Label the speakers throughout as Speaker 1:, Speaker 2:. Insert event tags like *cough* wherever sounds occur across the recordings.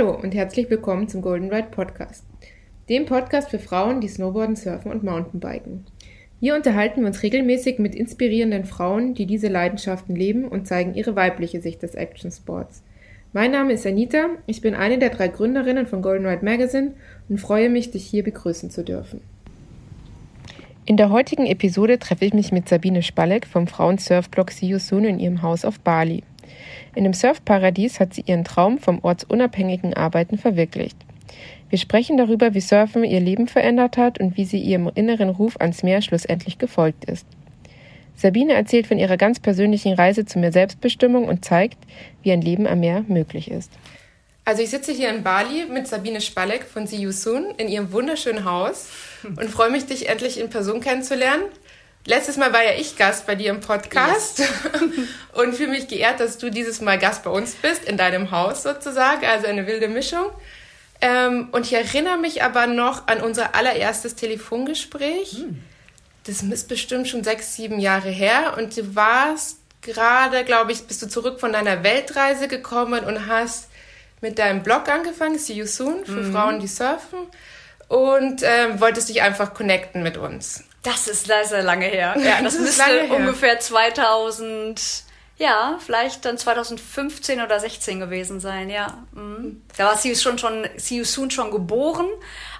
Speaker 1: Hallo und herzlich willkommen zum Golden Ride Podcast, dem Podcast für Frauen, die Snowboarden, Surfen und Mountainbiken. Hier unterhalten wir uns regelmäßig mit inspirierenden Frauen, die diese Leidenschaften leben und zeigen ihre weibliche Sicht des Action Sports. Mein Name ist Anita, ich bin eine der drei Gründerinnen von Golden Ride Magazine und freue mich, dich hier begrüßen zu dürfen. In der heutigen Episode treffe ich mich mit Sabine Spalleck vom Frauen-Surfblog See You Soon in ihrem Haus auf Bali. In dem Surfparadies hat sie ihren Traum vom ortsunabhängigen Arbeiten verwirklicht. Wir sprechen darüber, wie Surfen ihr Leben verändert hat und wie sie ihrem inneren Ruf ans Meer schlussendlich gefolgt ist. Sabine erzählt von ihrer ganz persönlichen Reise zu mehr Selbstbestimmung und zeigt, wie ein Leben am Meer möglich ist. Also ich sitze hier in Bali mit Sabine Spalleck von See You Soon in ihrem wunderschönen Haus und freue mich, dich endlich in Person kennenzulernen. Letztes Mal war ja ich Gast bei dir im Podcast yes. *laughs* und fühle mich geehrt, dass du dieses Mal Gast bei uns bist, in deinem Haus sozusagen, also eine wilde Mischung. Ähm, und ich erinnere mich aber noch an unser allererstes Telefongespräch. Hm. Das ist bestimmt schon sechs, sieben Jahre her und du warst gerade, glaube ich, bist du zurück von deiner Weltreise gekommen und hast mit deinem Blog angefangen, See You Soon, für mhm. Frauen, die surfen und ähm, wolltest dich einfach connecten mit uns.
Speaker 2: Das ist sehr, lange her. *laughs* Ja, das, das müsste ungefähr 2000, ja, vielleicht dann 2015 oder 16 gewesen sein, ja. Mhm. Da war You, schon, schon, See Soon schon geboren,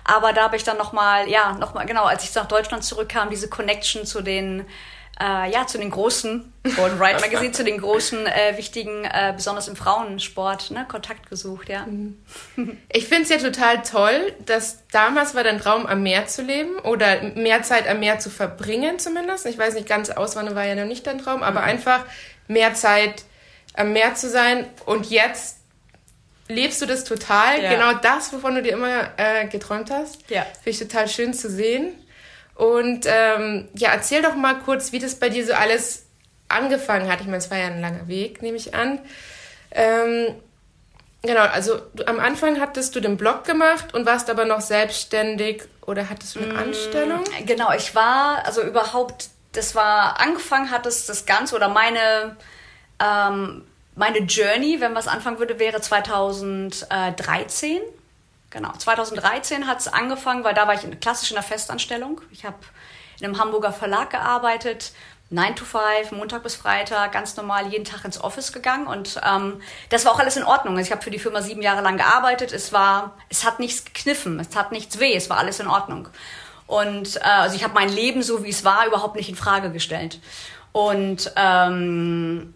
Speaker 2: aber da habe ich dann nochmal, ja, nochmal, genau, als ich nach Deutschland zurückkam, diese Connection zu den äh, ja, zu den großen, Golden Ride Magazine, zu den großen, äh, wichtigen, äh, besonders im Frauensport, ne, Kontakt gesucht, ja. Mhm.
Speaker 1: Ich finde es ja total toll, dass damals war dein Traum, am Meer zu leben oder mehr Zeit am Meer zu verbringen zumindest. Ich weiß nicht, ganz auswandern war ja noch nicht dein Traum, aber mhm. einfach mehr Zeit am Meer zu sein und jetzt lebst du das total, ja. genau das, wovon du dir immer äh, geträumt hast. Ja. Finde ich total schön zu sehen. Und ähm, ja, erzähl doch mal kurz, wie das bei dir so alles angefangen hat. Ich meine, es war ja ein langer Weg, nehme ich an. Ähm, genau, also du, am Anfang hattest du den Blog gemacht und warst aber noch selbstständig oder hattest du eine mm, Anstellung?
Speaker 2: Genau, ich war, also überhaupt, das war, angefangen hat es das Ganze oder meine, ähm, meine Journey, wenn was anfangen würde, wäre 2013. Genau, 2013 hat es angefangen, weil da war ich in, klassisch in der Festanstellung. Ich habe in einem Hamburger Verlag gearbeitet, 9 to 5, Montag bis Freitag, ganz normal jeden Tag ins Office gegangen und ähm, das war auch alles in Ordnung. Also ich habe für die Firma sieben Jahre lang gearbeitet. Es war, es hat nichts gekniffen, es hat nichts weh, es war alles in Ordnung. Und äh, also ich habe mein Leben so wie es war überhaupt nicht in Frage gestellt. Und ähm,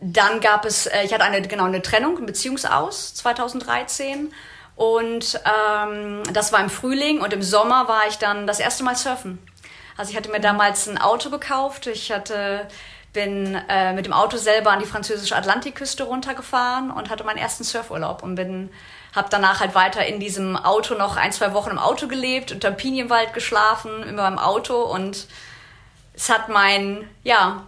Speaker 2: dann gab es, äh, ich hatte eine genau eine Trennung, ein Beziehungsaus 2013 und ähm, das war im Frühling und im Sommer war ich dann das erste Mal surfen. Also ich hatte mir damals ein Auto gekauft. Ich hatte bin äh, mit dem Auto selber an die französische Atlantikküste runtergefahren und hatte meinen ersten Surfurlaub und bin habe danach halt weiter in diesem Auto noch ein zwei Wochen im Auto gelebt unter Pinienwald geschlafen immer im Auto und es hat mein ja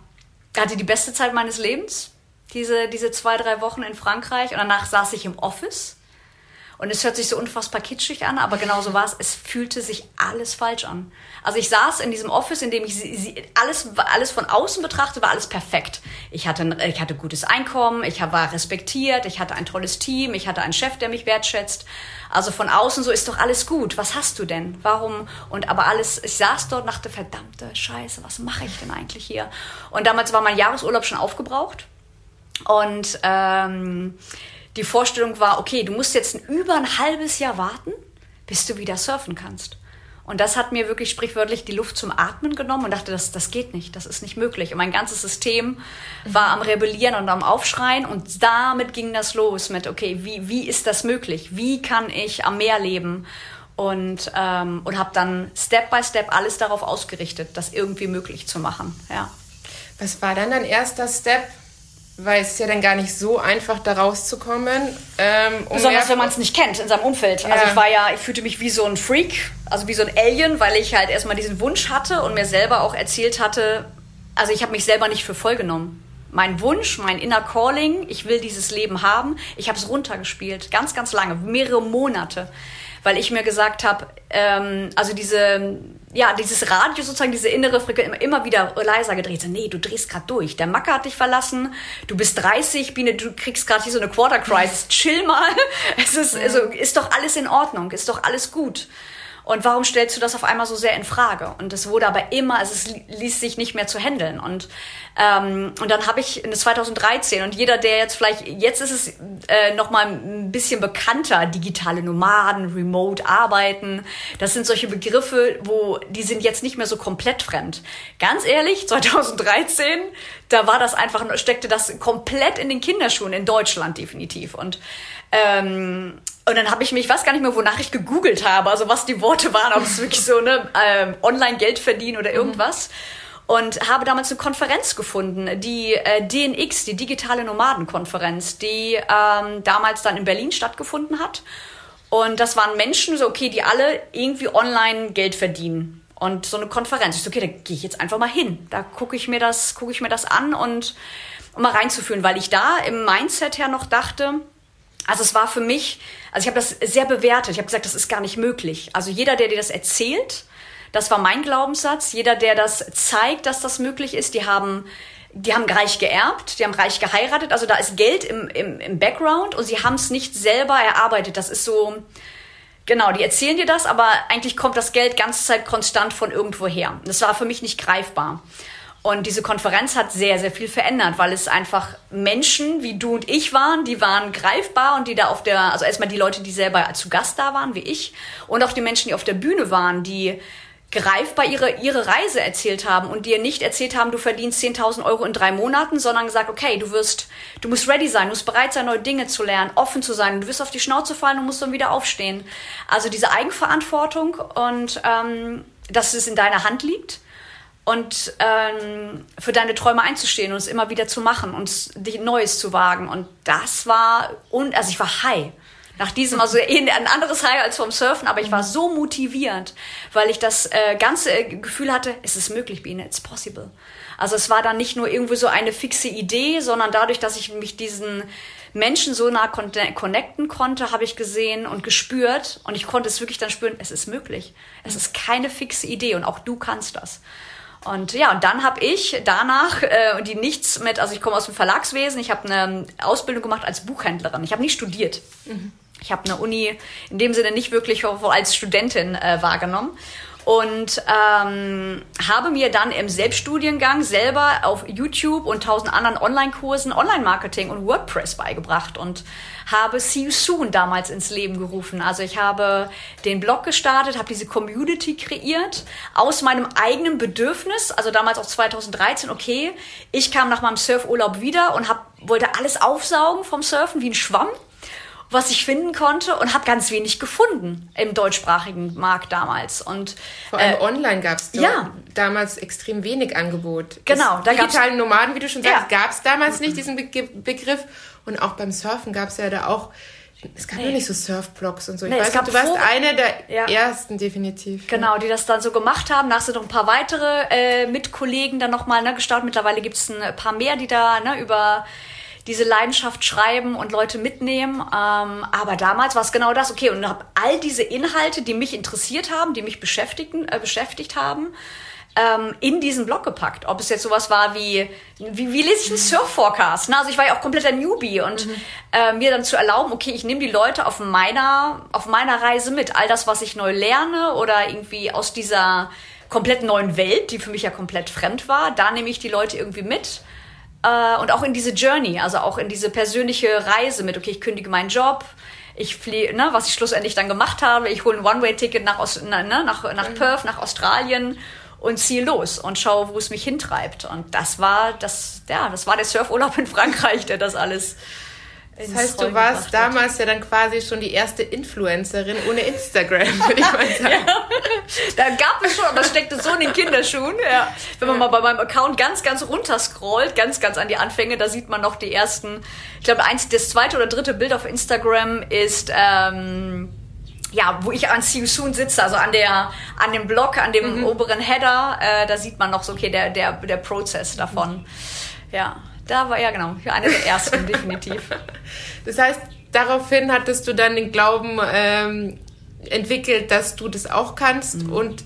Speaker 2: hatte die beste Zeit meines Lebens diese diese zwei drei Wochen in Frankreich und danach saß ich im Office und es hört sich so unfassbar kitschig an, aber genau so war es. Es fühlte sich alles falsch an. Also ich saß in diesem Office, in dem ich sie, sie, alles, alles von außen betrachte, war alles perfekt. Ich hatte, ich hatte gutes Einkommen, ich war respektiert, ich hatte ein tolles Team, ich hatte einen Chef, der mich wertschätzt. Also von außen so ist doch alles gut. Was hast du denn? Warum? Und aber alles, ich saß dort und dachte, verdammte Scheiße, was mache ich denn eigentlich hier? Und damals war mein Jahresurlaub schon aufgebraucht. Und ähm, die Vorstellung war, okay, du musst jetzt über ein halbes Jahr warten, bis du wieder surfen kannst. Und das hat mir wirklich sprichwörtlich die Luft zum Atmen genommen und dachte, das, das geht nicht, das ist nicht möglich. Und mein ganzes System war am Rebellieren und am Aufschreien und damit ging das los mit, okay, wie, wie ist das möglich? Wie kann ich am Meer leben? Und, ähm, und habe dann Step by Step alles darauf ausgerichtet, das irgendwie möglich zu machen. Ja.
Speaker 1: Was war dann dein erster Step, weil es ist ja dann gar nicht so einfach, da rauszukommen.
Speaker 2: Ähm, um Besonders wenn man es nicht kennt in seinem Umfeld. Also ja. Also ich war ja, ich fühlte mich wie so ein Freak, also wie so ein Alien, weil ich halt erstmal diesen Wunsch hatte und mir selber auch erzählt hatte, also ich habe mich selber nicht für voll genommen. Mein Wunsch, mein inner Calling, ich will dieses Leben haben, ich habe es runtergespielt, ganz, ganz lange, mehrere Monate, weil ich mir gesagt habe, ähm, also diese ja, dieses Radio sozusagen, diese innere Frequenz immer, immer wieder leiser gedreht. Nee, du drehst gerade durch. Der Macker hat dich verlassen. Du bist 30, Biene, du kriegst gerade hier so eine Quarter Crisis. Chill mal. *laughs* Es ist, also, ist doch alles in Ordnung. Ist doch alles gut. Und warum stellst du das auf einmal so sehr in Frage? Und es wurde aber immer, also es ließ sich nicht mehr zu handeln. Und, ähm, und dann habe ich in 2013 und jeder, der jetzt vielleicht, jetzt ist es äh, nochmal ein bisschen bekannter, digitale Nomaden, Remote Arbeiten. Das sind solche Begriffe, wo die sind jetzt nicht mehr so komplett fremd. Ganz ehrlich, 2013, da war das einfach, steckte das komplett in den Kinderschuhen in Deutschland definitiv. Und ähm, und dann habe ich mich, ich weiß gar nicht mehr, wonach ich gegoogelt habe, also was die Worte waren, ob es wirklich so ne, ähm, Online-Geld verdienen oder irgendwas. Mhm. Und habe damals eine Konferenz gefunden, die äh, DNX, die digitale Nomadenkonferenz, die ähm, damals dann in Berlin stattgefunden hat. Und das waren Menschen, so okay, die alle irgendwie online Geld verdienen. Und so eine Konferenz. Ich so, okay, da gehe ich jetzt einfach mal hin. Da gucke ich mir das, gucke ich mir das an und um mal reinzufühlen, weil ich da im Mindset her noch dachte, also es war für mich, also ich habe das sehr bewertet. Ich habe gesagt, das ist gar nicht möglich. Also jeder, der dir das erzählt, das war mein Glaubenssatz. Jeder, der das zeigt, dass das möglich ist, die haben, die haben reich geerbt, die haben reich geheiratet. Also da ist Geld im, im, im Background und sie haben es nicht selber erarbeitet. Das ist so, genau, die erzählen dir das, aber eigentlich kommt das Geld ganze Zeit konstant von irgendwo her. Das war für mich nicht greifbar. Und diese Konferenz hat sehr, sehr viel verändert, weil es einfach Menschen wie du und ich waren, die waren greifbar und die da auf der, also erstmal die Leute, die selber zu Gast da waren, wie ich, und auch die Menschen, die auf der Bühne waren, die greifbar ihre, ihre Reise erzählt haben und dir nicht erzählt haben, du verdienst 10.000 Euro in drei Monaten, sondern gesagt, okay, du wirst, du musst ready sein, du musst bereit sein, neue Dinge zu lernen, offen zu sein, du wirst auf die Schnauze fallen und musst dann wieder aufstehen. Also diese Eigenverantwortung und ähm, dass es in deiner Hand liegt und ähm, für deine Träume einzustehen und es immer wieder zu machen und dich Neues zu wagen. Und das war, und, also ich war high. Nach diesem, also *laughs* ein anderes High als vom Surfen, aber ich war so motiviert, weil ich das äh, ganze Gefühl hatte, es ist möglich, Biene, it's possible. Also es war dann nicht nur irgendwie so eine fixe Idee, sondern dadurch, dass ich mich diesen Menschen so nah connecten konnte, habe ich gesehen und gespürt und ich konnte es wirklich dann spüren, es ist möglich. Es ist keine fixe Idee und auch du kannst das. Und ja, und dann habe ich danach, äh, die nichts mit, also ich komme aus dem Verlagswesen, ich habe eine Ausbildung gemacht als Buchhändlerin. Ich habe nicht studiert. Mhm. Ich habe eine Uni in dem Sinne nicht wirklich als Studentin äh, wahrgenommen und ähm, habe mir dann im Selbststudiengang selber auf YouTube und tausend anderen Online-Kursen Online-Marketing und WordPress beigebracht und habe See You Soon damals ins Leben gerufen. Also ich habe den Blog gestartet, habe diese Community kreiert aus meinem eigenen Bedürfnis, also damals auch 2013, okay, ich kam nach meinem Surfurlaub wieder und hab, wollte alles aufsaugen vom Surfen wie ein Schwamm was ich finden konnte und habe ganz wenig gefunden im deutschsprachigen Markt damals. Und
Speaker 1: vor allem äh, online gab es ja. damals extrem wenig Angebot.
Speaker 2: Genau,
Speaker 1: da digitalen Nomaden, wie du schon sagst, ja. gab es damals nicht diesen Be Begriff und auch beim Surfen gab es ja da auch es gab nee. ja nicht so Surfblogs und so. Ich nee, weiß nicht, du warst eine der ja. ersten definitiv.
Speaker 2: Genau, die das dann so gemacht haben. Nach sind noch ein paar weitere äh, Mitkollegen dann nochmal ne, gestartet. Mittlerweile gibt es ein paar mehr, die da ne, über diese Leidenschaft schreiben und Leute mitnehmen. Ähm, aber damals war es genau das. Okay, und habe all diese Inhalte, die mich interessiert haben, die mich beschäftigten, äh, beschäftigt haben, ähm, in diesen Blog gepackt. Ob es jetzt sowas war wie, wie, wie lese ich einen Surf-Forecast? Ne? Also ich war ja auch kompletter Newbie und mhm. äh, mir dann zu erlauben, okay, ich nehme die Leute auf meiner, auf meiner Reise mit. All das, was ich neu lerne oder irgendwie aus dieser komplett neuen Welt, die für mich ja komplett fremd war, da nehme ich die Leute irgendwie mit äh, und auch in diese Journey, also auch in diese persönliche Reise mit, okay, ich kündige meinen Job, ich fliege, ne, was ich schlussendlich dann gemacht habe, ich hole ein One-Way-Ticket nach, Ost, ne, nach, nach mhm. Perth, nach Australien und ziehe los und schaue, wo es mich hintreibt. Und das war das, ja, das war der Surfurlaub in Frankreich, der das alles
Speaker 1: das heißt, du warst damals ja dann quasi schon die erste Influencerin ohne Instagram, *laughs* würde ich mal sagen. ja.
Speaker 2: Da gab es schon, aber steckte so in den Kinderschuhen. Ja. Wenn man mal bei meinem Account ganz, ganz runter scrollt, ganz, ganz an die Anfänge, da sieht man noch die ersten, ich glaube, eins, das zweite oder dritte Bild auf Instagram ist, ähm, ja, wo ich an See You Soon sitze, also an der, an dem Blog, an dem mhm. oberen Header, äh, da sieht man noch so, okay, der, der, der Prozess davon. Ja. Da war ja genau, eine der ersten, definitiv. *laughs*
Speaker 1: Das heißt, daraufhin hattest du dann den Glauben ähm, entwickelt, dass du das auch kannst mhm. und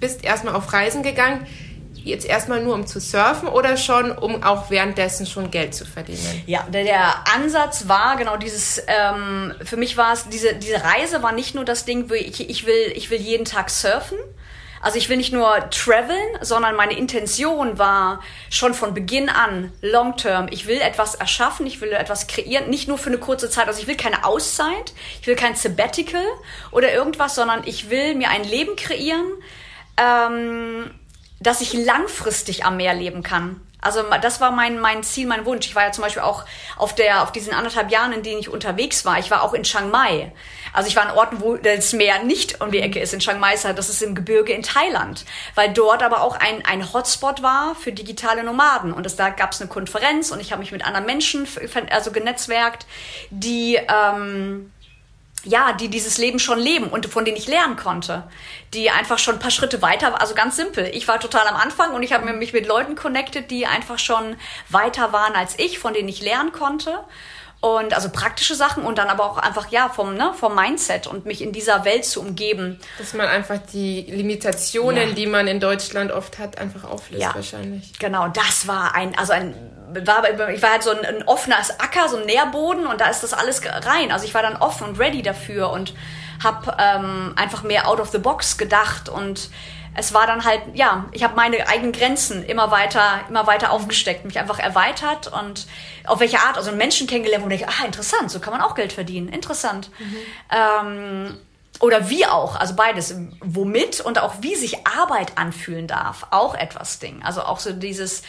Speaker 1: bist erstmal auf Reisen gegangen, jetzt erstmal nur um zu surfen oder schon, um auch währenddessen schon Geld zu verdienen?
Speaker 2: Ja, der, der Ansatz war genau dieses, ähm, für mich war es, diese, diese Reise war nicht nur das Ding, ich, ich, will, ich will jeden Tag surfen, also ich will nicht nur traveln, sondern meine Intention war schon von Beginn an long term. Ich will etwas erschaffen, ich will etwas kreieren, nicht nur für eine kurze Zeit. Also ich will keine Auszeit, ich will kein Sabbatical oder irgendwas, sondern ich will mir ein Leben kreieren, ähm, dass ich langfristig am Meer leben kann. Also das war mein, mein Ziel, mein Wunsch. Ich war ja zum Beispiel auch auf, der, auf diesen anderthalb Jahren, in denen ich unterwegs war. Ich war auch in Chiang Mai. Also ich war an Orten, wo das Meer nicht um die Ecke ist. In Chiang Mai ist das ist im Gebirge in Thailand. Weil dort aber auch ein, ein Hotspot war für digitale Nomaden. Und das, da gab es eine Konferenz und ich habe mich mit anderen Menschen also genetzwerkt, die... Ähm, ja, die dieses Leben schon leben und von denen ich lernen konnte, die einfach schon ein paar Schritte weiter, also ganz simpel. Ich war total am Anfang und ich habe mich mit Leuten connected, die einfach schon weiter waren als ich, von denen ich lernen konnte und also praktische Sachen und dann aber auch einfach ja vom ne, vom Mindset und mich in dieser Welt zu umgeben.
Speaker 1: Dass man einfach die Limitationen, ja. die man in Deutschland oft hat, einfach auflöst ja. wahrscheinlich.
Speaker 2: Genau, das war ein also ein war, ich war halt so ein, ein offenes Acker, so ein Nährboden und da ist das alles rein. Also ich war dann offen und ready dafür und habe ähm, einfach mehr out of the box gedacht und es war dann halt, ja, ich habe meine eigenen Grenzen immer weiter, immer weiter aufgesteckt, mich einfach erweitert und auf welche Art, also Menschen kennengelernt, wo ich ah, interessant, so kann man auch Geld verdienen, interessant. Mhm. Ähm, oder wie auch, also beides, womit und auch wie sich Arbeit anfühlen darf, auch etwas Ding. Also auch so dieses,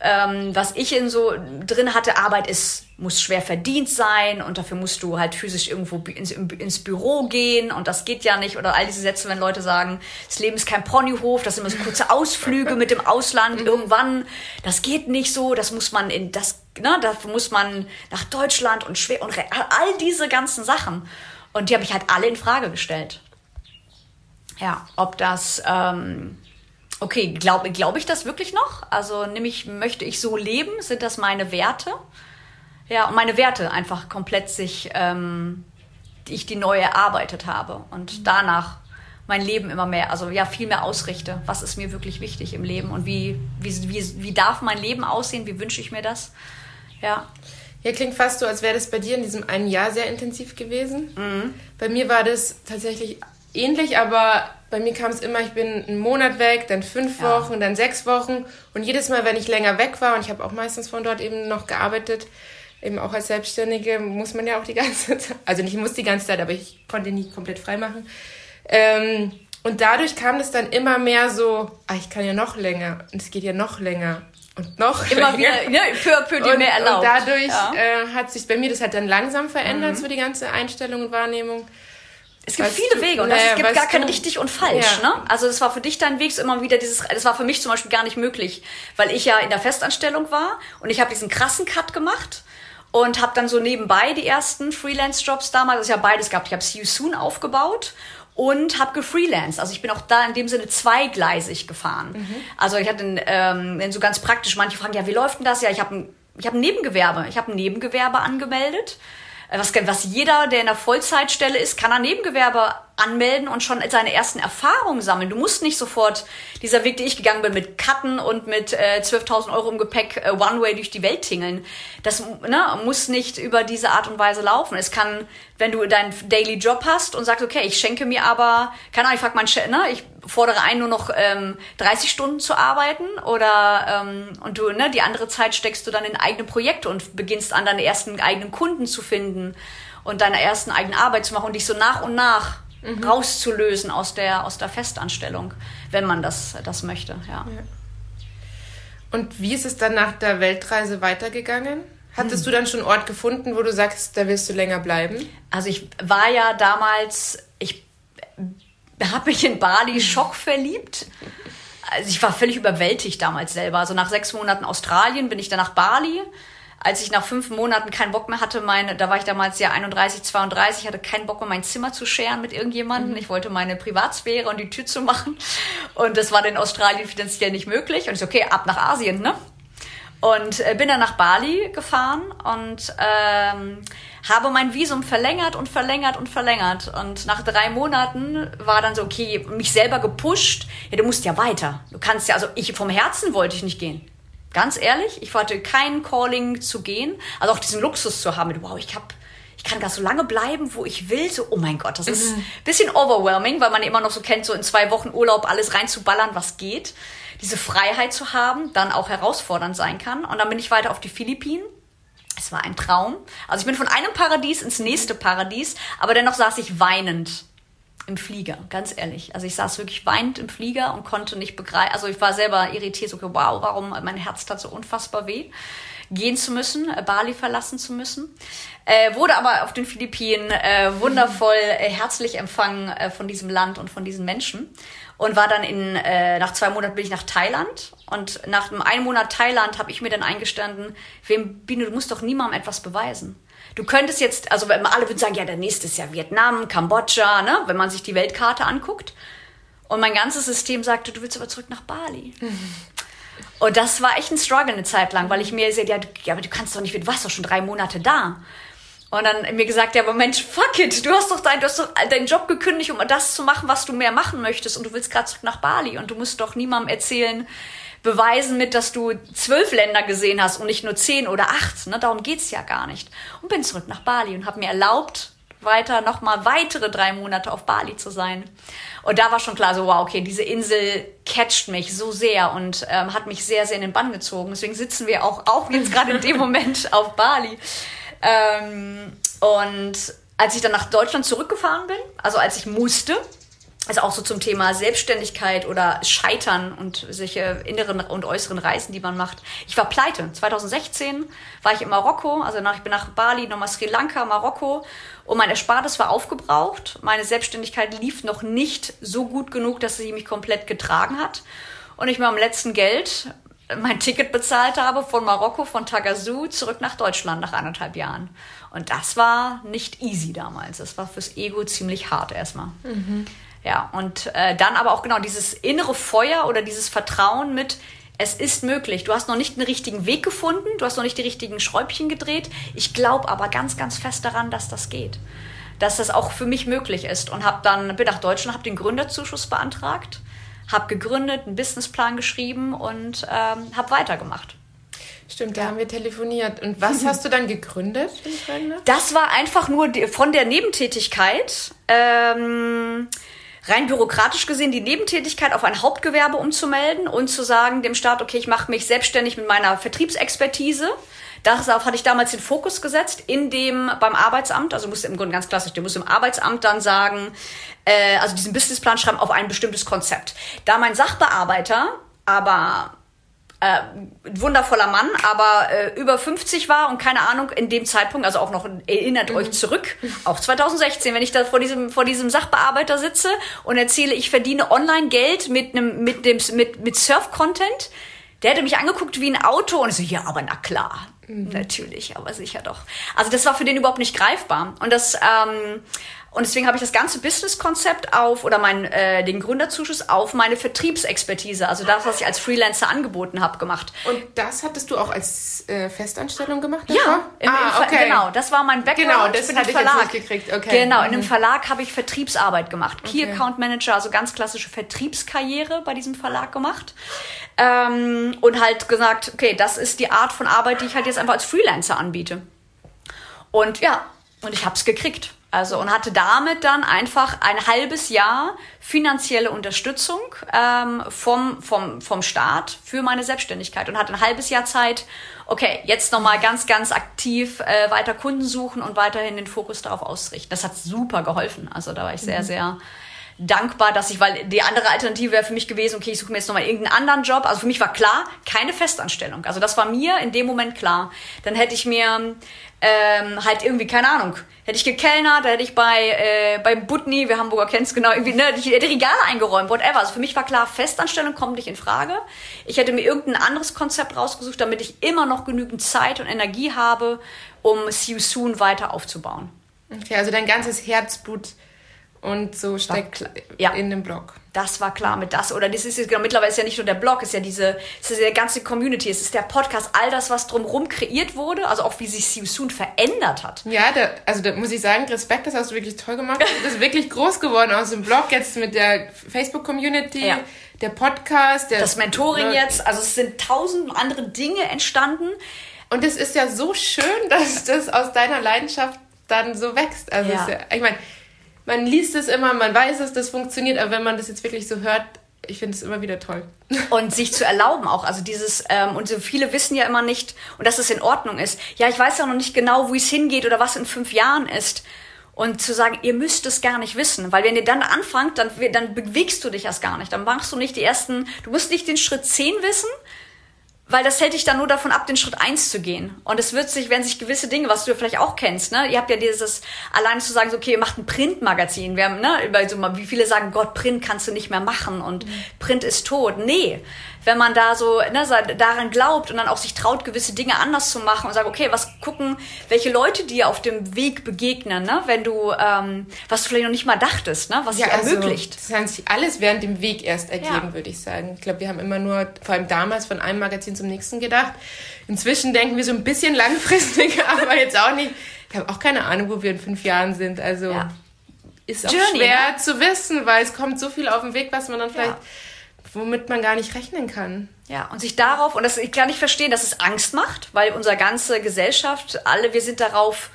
Speaker 2: ähm, was ich in so drin hatte, Arbeit ist, muss schwer verdient sein und dafür musst du halt physisch irgendwo ins, ins Büro gehen und das geht ja nicht. Oder all diese Sätze, wenn Leute sagen, das Leben ist kein Ponyhof, das sind immer so kurze *laughs* Ausflüge mit dem Ausland irgendwann, das geht nicht so, das muss man in, das, ne, dafür muss man nach Deutschland und schwer und all diese ganzen Sachen. Und die habe ich halt alle in Frage gestellt. Ja, ob das, ähm, Okay, glaube glaub ich das wirklich noch? Also nämlich möchte ich so leben? Sind das meine Werte? Ja, und meine Werte einfach komplett sich, ähm, die ich die neu erarbeitet habe und danach mein Leben immer mehr, also ja, viel mehr ausrichte. Was ist mir wirklich wichtig im Leben und wie, wie, wie, wie darf mein Leben aussehen? Wie wünsche ich mir das? Ja.
Speaker 1: Ja, klingt fast so, als wäre das bei dir in diesem einen Jahr sehr intensiv gewesen. Mhm. Bei mir war das tatsächlich ähnlich, aber bei mir kam es immer, ich bin einen Monat weg, dann fünf ja. Wochen, dann sechs Wochen. Und jedes Mal, wenn ich länger weg war, und ich habe auch meistens von dort eben noch gearbeitet, eben auch als Selbstständige, muss man ja auch die *laughs* ganze Zeit, also nicht muss die ganze Zeit, aber ich konnte nie komplett frei machen. Ähm, und dadurch kam es dann immer mehr so, ah, ich kann ja noch länger und es geht ja noch länger und noch
Speaker 2: immer länger. wieder ne, für, für die
Speaker 1: und,
Speaker 2: mehr erlaubt.
Speaker 1: Und dadurch ja. äh, hat sich bei mir das halt dann langsam verändert, mhm. so die ganze Einstellung und Wahrnehmung.
Speaker 2: Es gibt weißt viele Wege und naja, es gibt gar kein richtig und falsch. Ja. Ne? Also das war für dich dein Weg so immer wieder dieses, das war für mich zum Beispiel gar nicht möglich, weil ich ja in der Festanstellung war und ich habe diesen krassen Cut gemacht und habe dann so nebenbei die ersten Freelance-Jobs damals, also ich habe beides gehabt. Ich habe See You Soon aufgebaut und habe gefreelanced. Also ich bin auch da in dem Sinne zweigleisig gefahren. Mhm. Also ich hatte ähm, so ganz praktisch, manche fragen, ja, wie läuft denn das? Ja, ich habe ich hab ein Nebengewerbe. Ich habe ein Nebengewerbe angemeldet was, was jeder, der in der Vollzeitstelle ist, kann ein Nebengewerbe anmelden und schon seine ersten Erfahrungen sammeln. Du musst nicht sofort dieser Weg, den ich gegangen bin, mit Cutten und mit äh, 12.000 Euro im Gepäck äh, One-Way durch die Welt tingeln. Das ne, muss nicht über diese Art und Weise laufen. Es kann, wenn du deinen Daily Job hast und sagst, okay, ich schenke mir aber, keine Ahnung, ich frag meinen Chef, ne, ich fordere ein, nur noch ähm, 30 Stunden zu arbeiten oder ähm, und du, ne, die andere Zeit steckst du dann in eigene Projekte und beginnst an deine ersten eigenen Kunden zu finden und deine ersten eigenen Arbeit zu machen und dich so nach und nach mhm. rauszulösen aus der, aus der Festanstellung, wenn man das, das möchte. Ja. ja.
Speaker 1: Und wie ist es dann nach der Weltreise weitergegangen? Hattest hm. du dann schon einen Ort gefunden, wo du sagst, da willst du länger bleiben?
Speaker 2: Also ich war ja damals, ich habe mich in Bali schockverliebt. Also ich war völlig überwältigt damals selber. Also nach sechs Monaten Australien bin ich dann nach Bali als ich nach fünf Monaten keinen Bock mehr hatte, meine, da war ich damals ja 31, 32, hatte keinen Bock mehr, mein Zimmer zu scheren mit irgendjemandem. Mhm. Ich wollte meine Privatsphäre und die Tür zu machen. Und das war in Australien finanziell nicht möglich. Und ich so, okay, ab nach Asien, ne? Und äh, bin dann nach Bali gefahren und ähm, habe mein Visum verlängert und verlängert und verlängert. Und nach drei Monaten war dann so, okay, mich selber gepusht. Ja, du musst ja weiter. Du kannst ja, also ich vom Herzen wollte ich nicht gehen. Ganz ehrlich, ich hatte kein Calling zu gehen. Also auch diesen Luxus zu haben mit, wow, ich habe ich kann gar so lange bleiben, wo ich will. So, oh mein Gott, das ist ein mhm. bisschen overwhelming, weil man immer noch so kennt, so in zwei Wochen Urlaub alles reinzuballern, was geht. Diese Freiheit zu haben, dann auch herausfordernd sein kann. Und dann bin ich weiter auf die Philippinen. Es war ein Traum. Also ich bin von einem Paradies ins nächste Paradies, aber dennoch saß ich weinend im Flieger, ganz ehrlich. Also ich saß wirklich weinend im Flieger und konnte nicht begreifen. Also ich war selber irritiert, so wow, warum mein Herz tat so unfassbar weh gehen zu müssen, äh, Bali verlassen zu müssen. Äh, wurde aber auf den Philippinen äh, wundervoll äh, herzlich empfangen äh, von diesem Land und von diesen Menschen. Und war dann in, äh, nach zwei Monaten bin ich nach Thailand. Und nach einem Monat Thailand habe ich mir dann eingestanden, wem, Bino, du musst doch niemandem etwas beweisen. Du könntest jetzt, also wenn alle würden sagen, ja, der nächste ist ja Vietnam, Kambodscha, ne, wenn man sich die Weltkarte anguckt. Und mein ganzes System sagte, du willst aber zurück nach Bali. Mhm. *laughs* Und das war echt ein Struggle eine Zeit lang, weil ich mir sehe, ja, du, ja, aber du kannst doch nicht, du warst doch schon drei Monate da. Und dann mir gesagt, ja, aber Mensch, fuck it, du hast doch, dein, du hast doch deinen Job gekündigt, um das zu machen, was du mehr machen möchtest. Und du willst gerade zurück nach Bali. Und du musst doch niemandem erzählen, beweisen mit, dass du zwölf Länder gesehen hast und nicht nur zehn oder acht. Ne? Darum geht's ja gar nicht. Und bin zurück nach Bali und habe mir erlaubt, weiter nochmal weitere drei Monate auf Bali zu sein. Und da war schon klar, so, wow, okay, diese Insel catcht mich so sehr und ähm, hat mich sehr, sehr in den Bann gezogen. Deswegen sitzen wir auch, auch jetzt gerade in dem *laughs* Moment auf Bali. Ähm, und als ich dann nach Deutschland zurückgefahren bin, also als ich musste, also auch so zum Thema Selbstständigkeit oder Scheitern und solche inneren und äußeren Reisen, die man macht. Ich war pleite. 2016 war ich in Marokko, also nach, ich bin nach Bali, nochmal Sri Lanka, Marokko und mein Erspartes war aufgebraucht. Meine Selbstständigkeit lief noch nicht so gut genug, dass sie mich komplett getragen hat. Und ich mir am letzten Geld mein Ticket bezahlt habe von Marokko, von Tagazu zurück nach Deutschland nach anderthalb Jahren. Und das war nicht easy damals. Das war fürs Ego ziemlich hart erstmal. Mhm. Ja, und äh, dann aber auch genau dieses innere Feuer oder dieses Vertrauen mit, es ist möglich. Du hast noch nicht den richtigen Weg gefunden, du hast noch nicht die richtigen Schräubchen gedreht. Ich glaube aber ganz, ganz fest daran, dass das geht. Dass das auch für mich möglich ist. Und habe dann, bin nach Deutschland, habe den Gründerzuschuss beantragt, habe gegründet, einen Businessplan geschrieben und ähm, habe weitergemacht.
Speaker 1: Stimmt, da ja. haben wir telefoniert. Und was hast du dann gegründet?
Speaker 2: Das war einfach nur die, von der Nebentätigkeit. Ähm, rein bürokratisch gesehen die Nebentätigkeit auf ein Hauptgewerbe umzumelden und zu sagen dem Staat, okay, ich mache mich selbstständig mit meiner Vertriebsexpertise. Darauf hatte ich damals den Fokus gesetzt, in dem beim Arbeitsamt, also musste im Grunde ganz klassisch, der muss im Arbeitsamt dann sagen, äh, also diesen Businessplan schreiben auf ein bestimmtes Konzept. Da mein Sachbearbeiter aber äh, wundervoller Mann, aber äh, über 50 war und keine Ahnung, in dem Zeitpunkt, also auch noch erinnert mhm. euch zurück, auch 2016, wenn ich da vor diesem, vor diesem Sachbearbeiter sitze und erzähle, ich verdiene online Geld mit einem, mit dem, mit, mit Surf-Content, der hätte mich angeguckt wie ein Auto und ich so, ja, aber na klar, mhm. natürlich, aber sicher doch. Also das war für den überhaupt nicht greifbar. Und das, ähm, und deswegen habe ich das ganze Business-Konzept auf oder mein, äh, den Gründerzuschuss auf meine Vertriebsexpertise, also das, was ich als Freelancer angeboten habe, gemacht.
Speaker 1: Und das hattest du auch als äh, Festanstellung gemacht?
Speaker 2: Davor? Ja, im, ah, okay. genau. Das war mein Background.
Speaker 1: Genau, das hatte ich Verlag. jetzt gekriegt. Okay.
Speaker 2: Genau, in einem mhm. Verlag habe ich Vertriebsarbeit gemacht. Key okay. Account Manager, also ganz klassische Vertriebskarriere bei diesem Verlag gemacht. Ähm, und halt gesagt, okay, das ist die Art von Arbeit, die ich halt jetzt einfach als Freelancer anbiete. Und ja, und ich habe es gekriegt. Also und hatte damit dann einfach ein halbes Jahr finanzielle Unterstützung ähm, vom, vom, vom Staat für meine Selbstständigkeit und hatte ein halbes Jahr Zeit, okay, jetzt nochmal ganz, ganz aktiv äh, weiter Kunden suchen und weiterhin den Fokus darauf ausrichten. Das hat super geholfen. Also da war ich sehr, mhm. sehr dankbar, dass ich, weil die andere Alternative wäre für mich gewesen, okay, ich suche mir jetzt nochmal irgendeinen anderen Job. Also für mich war klar, keine Festanstellung. Also das war mir in dem Moment klar. Dann hätte ich mir ähm, halt irgendwie, keine Ahnung, hätte ich gekellnert, da hätte ich bei, äh, bei Butni, wir Hamburger kennen es genau, irgendwie, ne, ich hätte Regale eingeräumt, whatever. Also für mich war klar, Festanstellung kommt nicht in Frage. Ich hätte mir irgendein anderes Konzept rausgesucht, damit ich immer noch genügend Zeit und Energie habe, um See You Soon weiter aufzubauen.
Speaker 1: Okay, also dein ganzes Herzblut und so steckt
Speaker 2: ja.
Speaker 1: in dem Blog.
Speaker 2: Das war klar mit das. Oder das ist jetzt genau, mittlerweile ist ja nicht nur der Blog, ist ja diese, es ist ja die ganze Community, es ist der Podcast, all das, was drumherum kreiert wurde, also auch wie sich See Soon verändert hat.
Speaker 1: Ja, da, also da muss ich sagen, Respekt, das hast du wirklich toll gemacht. Das ist wirklich groß geworden aus dem Blog, jetzt mit der Facebook-Community, ja. der Podcast, der
Speaker 2: das Mentoring jetzt, also es sind tausend andere Dinge entstanden.
Speaker 1: Und es ist ja so schön, dass das aus deiner Leidenschaft dann so wächst. Also ja. Ja, ich meine, man liest es immer, man weiß es, das funktioniert, aber wenn man das jetzt wirklich so hört, ich finde es immer wieder toll. *laughs*
Speaker 2: Und sich zu erlauben auch, also dieses, ähm, und so viele wissen ja immer nicht, und dass es in Ordnung ist. Ja, ich weiß ja noch nicht genau, wo es hingeht oder was in fünf Jahren ist. Und zu sagen, ihr müsst es gar nicht wissen, weil wenn ihr dann anfangt, dann, dann bewegst du dich erst gar nicht. Dann machst du nicht die ersten, du musst nicht den Schritt 10 wissen, weil das hält dich dann nur davon ab, den Schritt eins zu gehen. Und es wird sich, wenn sich gewisse Dinge, was du vielleicht auch kennst, ne, ihr habt ja dieses, alleine zu sagen, so, okay, ihr macht ein Printmagazin. Wir haben, ne, über so mal, wie viele sagen, Gott, Print kannst du nicht mehr machen und mhm. Print ist tot. Nee wenn man da so ne, daran glaubt und dann auch sich traut, gewisse Dinge anders zu machen und sagt, okay, was gucken, welche Leute dir auf dem Weg begegnen, ne? wenn du, ähm, was du vielleicht noch nicht mal dachtest, ne? was ja, also, ermöglicht.
Speaker 1: Das kann sich alles während dem Weg erst ergeben, ja. würde ich sagen. Ich glaube, wir haben immer nur, vor allem damals, von einem Magazin zum nächsten gedacht. Inzwischen denken wir so ein bisschen langfristig, *laughs* aber jetzt auch nicht. Ich habe auch keine Ahnung, wo wir in fünf Jahren sind. Also ja. ist auch Journey, schwer ne? zu wissen, weil es kommt so viel auf den Weg, was man dann vielleicht womit man gar nicht rechnen kann.
Speaker 2: Ja, und sich darauf, und das, ich kann nicht verstehen, dass es Angst macht, weil unsere ganze Gesellschaft, alle, wir sind darauf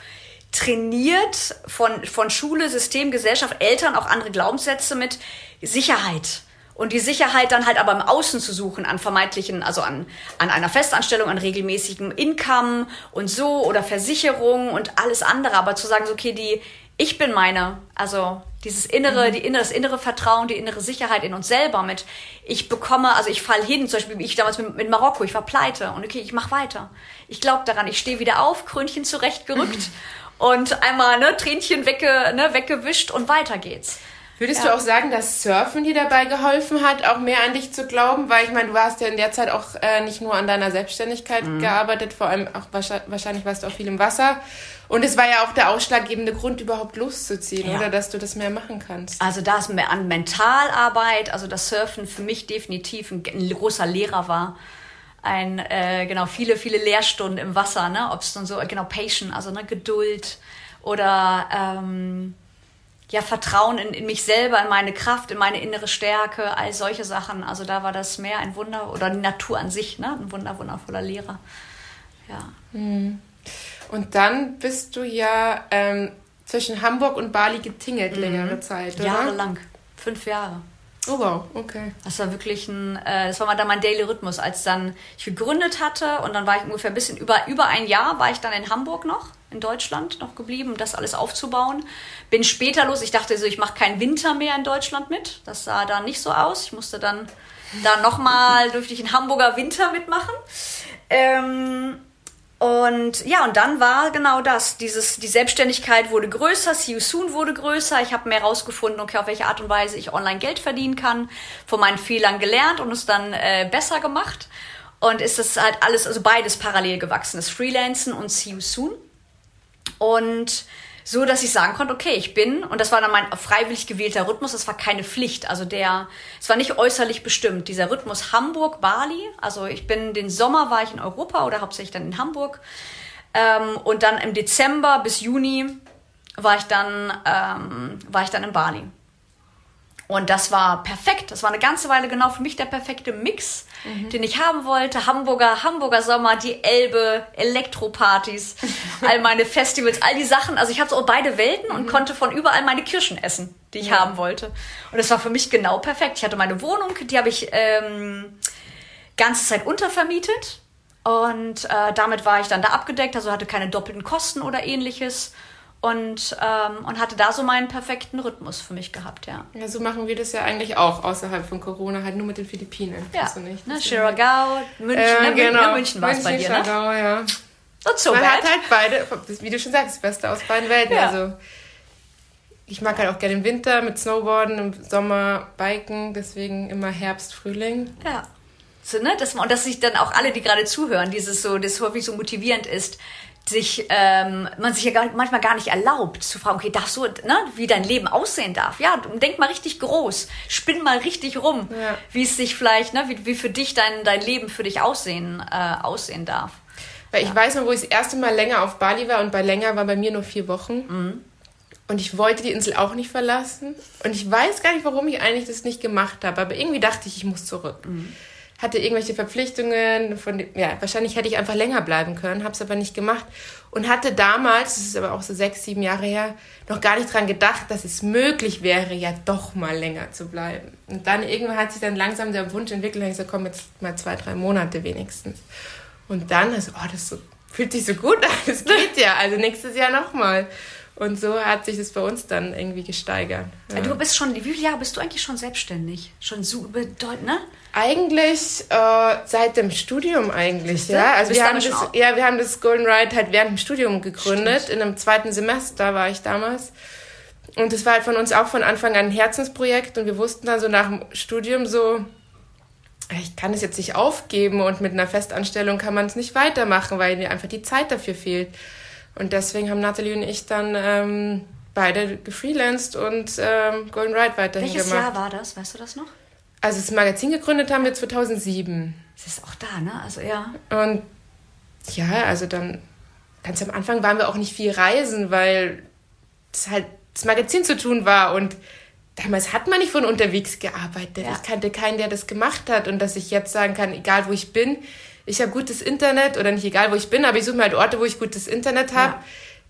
Speaker 2: trainiert von, von Schule, System, Gesellschaft, Eltern, auch andere Glaubenssätze mit Sicherheit. Und die Sicherheit dann halt aber im Außen zu suchen, an vermeintlichen, also an, an einer Festanstellung, an regelmäßigem Income und so oder Versicherung und alles andere. Aber zu sagen, so, okay, die, ich bin meine, also dieses innere, mhm. die innere, das innere Vertrauen, die innere Sicherheit in uns selber mit, ich bekomme, also ich fall hin, zum Beispiel ich damals mit, mit Marokko, ich war pleite und okay, ich mach weiter. Ich glaube daran, ich stehe wieder auf, Krönchen zurechtgerückt *laughs* und einmal ne, Tränchen wegge, ne, weggewischt und weiter geht's.
Speaker 1: Würdest ja. du auch sagen, dass Surfen dir dabei geholfen hat, auch mehr an dich zu glauben? Weil ich meine, du hast ja in der Zeit auch äh, nicht nur an deiner Selbstständigkeit mhm. gearbeitet, vor allem auch wahrscheinlich warst du auch viel im Wasser. Und es war ja auch der ausschlaggebende Grund, überhaupt loszuziehen, ja. oder dass du das mehr machen kannst.
Speaker 2: Also da es mehr an Mentalarbeit, also das Surfen für mich definitiv ein, ein großer Lehrer war. Ein, äh, genau, viele, viele Lehrstunden im Wasser, ne? Ob es dann so, genau, Patience, also ne, Geduld oder ähm, ja, Vertrauen in, in mich selber, in meine Kraft, in meine innere Stärke, all solche Sachen. Also da war das mehr ein Wunder oder die Natur an sich, ne? ein wunder, wundervoller Lehrer. Ja.
Speaker 1: Mhm. Und dann bist du ja ähm, zwischen Hamburg und Bali getingelt mhm. längere Zeit, oder?
Speaker 2: Jahrelang. Fünf Jahre.
Speaker 1: Oh wow, okay.
Speaker 2: Das war wirklich ein, äh, das war mal dann mein Daily Rhythmus, als dann ich gegründet hatte und dann war ich ungefähr ein bisschen über, über ein Jahr war ich dann in Hamburg noch, in Deutschland noch geblieben, um das alles aufzubauen. Bin später los, ich dachte so, ich mache keinen Winter mehr in Deutschland mit. Das sah da nicht so aus. Ich musste dann da nochmal, durfte ich einen Hamburger Winter mitmachen. Ähm, und ja, und dann war genau das. Dieses, die Selbstständigkeit wurde größer, See You Soon wurde größer. Ich habe mehr herausgefunden, okay, auf welche Art und Weise ich online Geld verdienen kann, von meinen Fehlern gelernt und es dann äh, besser gemacht. Und ist das halt alles, also beides parallel gewachsen. Das Freelancen und See You Soon. Und so dass ich sagen konnte, okay, ich bin, und das war dann mein freiwillig gewählter Rhythmus, das war keine Pflicht, also der, es war nicht äußerlich bestimmt, dieser Rhythmus Hamburg-Bali, also ich bin, den Sommer war ich in Europa oder hauptsächlich dann in Hamburg, ähm, und dann im Dezember bis Juni war ich dann, ähm, war ich dann in Bali. Und das war perfekt. Das war eine ganze Weile genau für mich der perfekte Mix, mhm. den ich haben wollte. Hamburger, Hamburger Sommer, die Elbe, Elektropartys, *laughs* all meine Festivals, all die Sachen. Also ich hatte so beide Welten mhm. und konnte von überall meine Kirschen essen, die ich ja. haben wollte. Und das war für mich genau perfekt. Ich hatte meine Wohnung, die habe ich ähm, ganze Zeit untervermietet. Und äh, damit war ich dann da abgedeckt, also hatte keine doppelten Kosten oder ähnliches und, ähm, und hatte da so meinen perfekten Rhythmus für mich gehabt, ja.
Speaker 1: Ja, so machen wir das ja eigentlich auch außerhalb von Corona, halt nur mit den Philippinen.
Speaker 2: Ja, also nicht, ne, Chiragao, München, äh, ne, genau. München war es bei dir, ne? Chiragao,
Speaker 1: ja. Not so Man bad. hat halt beide, wie du schon sagst, das Beste aus beiden Welten. Ja. Also ich mag halt auch gerne den Winter mit Snowboarden, im Sommer Biken, deswegen immer Herbst, Frühling.
Speaker 2: Ja. So, ne, das, und dass sich dann auch alle, die gerade zuhören, dieses so, das häufig so motivierend ist, sich ähm, man sich ja gar, manchmal gar nicht erlaubt zu fragen, okay, darfst du, ne, wie dein Leben aussehen darf. Ja, denk mal richtig groß, spinn mal richtig rum, ja. wie es sich vielleicht, ne, wie, wie für dich dein, dein Leben für dich aussehen, äh, aussehen darf.
Speaker 1: Weil ja. ich weiß noch, wo ich das erste Mal länger auf Bali war und bei länger war bei mir nur vier Wochen. Mhm. Und ich wollte die Insel auch nicht verlassen. Und ich weiß gar nicht, warum ich eigentlich das nicht gemacht habe. Aber irgendwie dachte ich, ich muss zurück. Mhm hatte irgendwelche Verpflichtungen, von ja, wahrscheinlich hätte ich einfach länger bleiben können, habe es aber nicht gemacht und hatte damals, das ist aber auch so sechs, sieben Jahre her, noch gar nicht dran gedacht, dass es möglich wäre, ja doch mal länger zu bleiben. Und dann irgendwann hat sich dann langsam der Wunsch entwickelt, ich so, komm, jetzt mal zwei, drei Monate wenigstens. Und dann, also, oh, das so, fühlt sich so gut an, *laughs* das geht ja, also nächstes Jahr nochmal. Und so hat sich das bei uns dann irgendwie gesteigert.
Speaker 2: Ja. Du bist schon, wie viele Jahre bist du eigentlich schon selbstständig? Schon so bedeutend, ne?
Speaker 1: Eigentlich äh, seit dem Studium eigentlich, ja. Also wir haben das, ja, wir haben das Golden Ride halt während dem Studium gegründet. Stimmt. In einem zweiten Semester war ich damals. Und es war halt von uns auch von Anfang an ein Herzensprojekt und wir wussten dann so nach dem Studium so, ich kann es jetzt nicht aufgeben und mit einer Festanstellung kann man es nicht weitermachen, weil mir einfach die Zeit dafür fehlt. Und deswegen haben Nathalie und ich dann ähm, beide gefreelanced und ähm, Golden Ride weiterhin
Speaker 2: Welches
Speaker 1: gemacht.
Speaker 2: Welches Jahr war das? Weißt du das noch?
Speaker 1: Also das Magazin gegründet haben wir 2007.
Speaker 2: Das ist auch da, ne? Also ja.
Speaker 1: Und ja, also dann ganz am Anfang waren wir auch nicht viel reisen, weil das halt das Magazin zu tun war und damals hat man nicht von unterwegs gearbeitet. Ja. Ich kannte keinen, der das gemacht hat und dass ich jetzt sagen kann, egal wo ich bin, ich habe gutes Internet oder nicht egal wo ich bin, aber ich suche mir halt Orte, wo ich gutes Internet habe.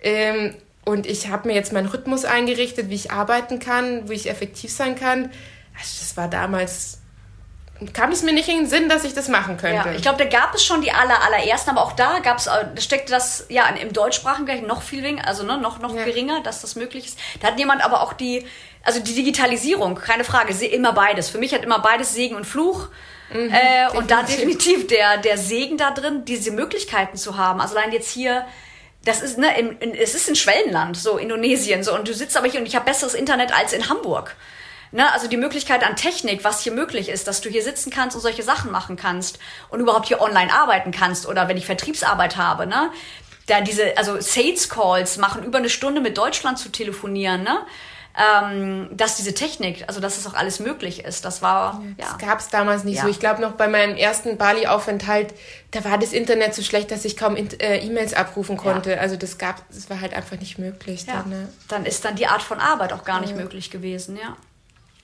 Speaker 1: Ja. Ähm, und ich habe mir jetzt meinen Rhythmus eingerichtet, wie ich arbeiten kann, wie ich effektiv sein kann also das war damals kam es mir nicht in den Sinn, dass ich das machen könnte.
Speaker 2: Ja, ich glaube, da gab es schon die aller, allerersten, aber auch da gab es, da steckte das ja im deutschsprachigen Bereich noch viel weniger, also ne, noch, noch ja. geringer, dass das möglich ist. Da hat jemand aber auch die, also die Digitalisierung, keine Frage, immer beides. Für mich hat immer beides Segen und Fluch. Mhm, äh, und da definitiv der, der Segen da drin, diese Möglichkeiten zu haben. Also allein jetzt hier, das ist, ne, in, in, es ist ein Schwellenland, so Indonesien, so, und du sitzt aber hier und ich habe besseres Internet als in Hamburg. Ne, also die Möglichkeit an Technik, was hier möglich ist, dass du hier sitzen kannst und solche Sachen machen kannst und überhaupt hier online arbeiten kannst oder wenn ich Vertriebsarbeit habe, ne? Da diese, also Sales Calls machen über eine Stunde mit Deutschland zu telefonieren, ne? Ähm, dass diese Technik, also dass es auch alles möglich ist. Das war,
Speaker 1: ja. Das gab es damals nicht ja. so. Ich glaube noch bei meinem ersten Bali-Aufenthalt, da war das Internet so schlecht, dass ich kaum äh, E-Mails abrufen konnte. Ja. Also das gab, das war halt einfach nicht möglich.
Speaker 2: Dann, ne? dann ist dann die Art von Arbeit auch gar nicht möglich gewesen, ja.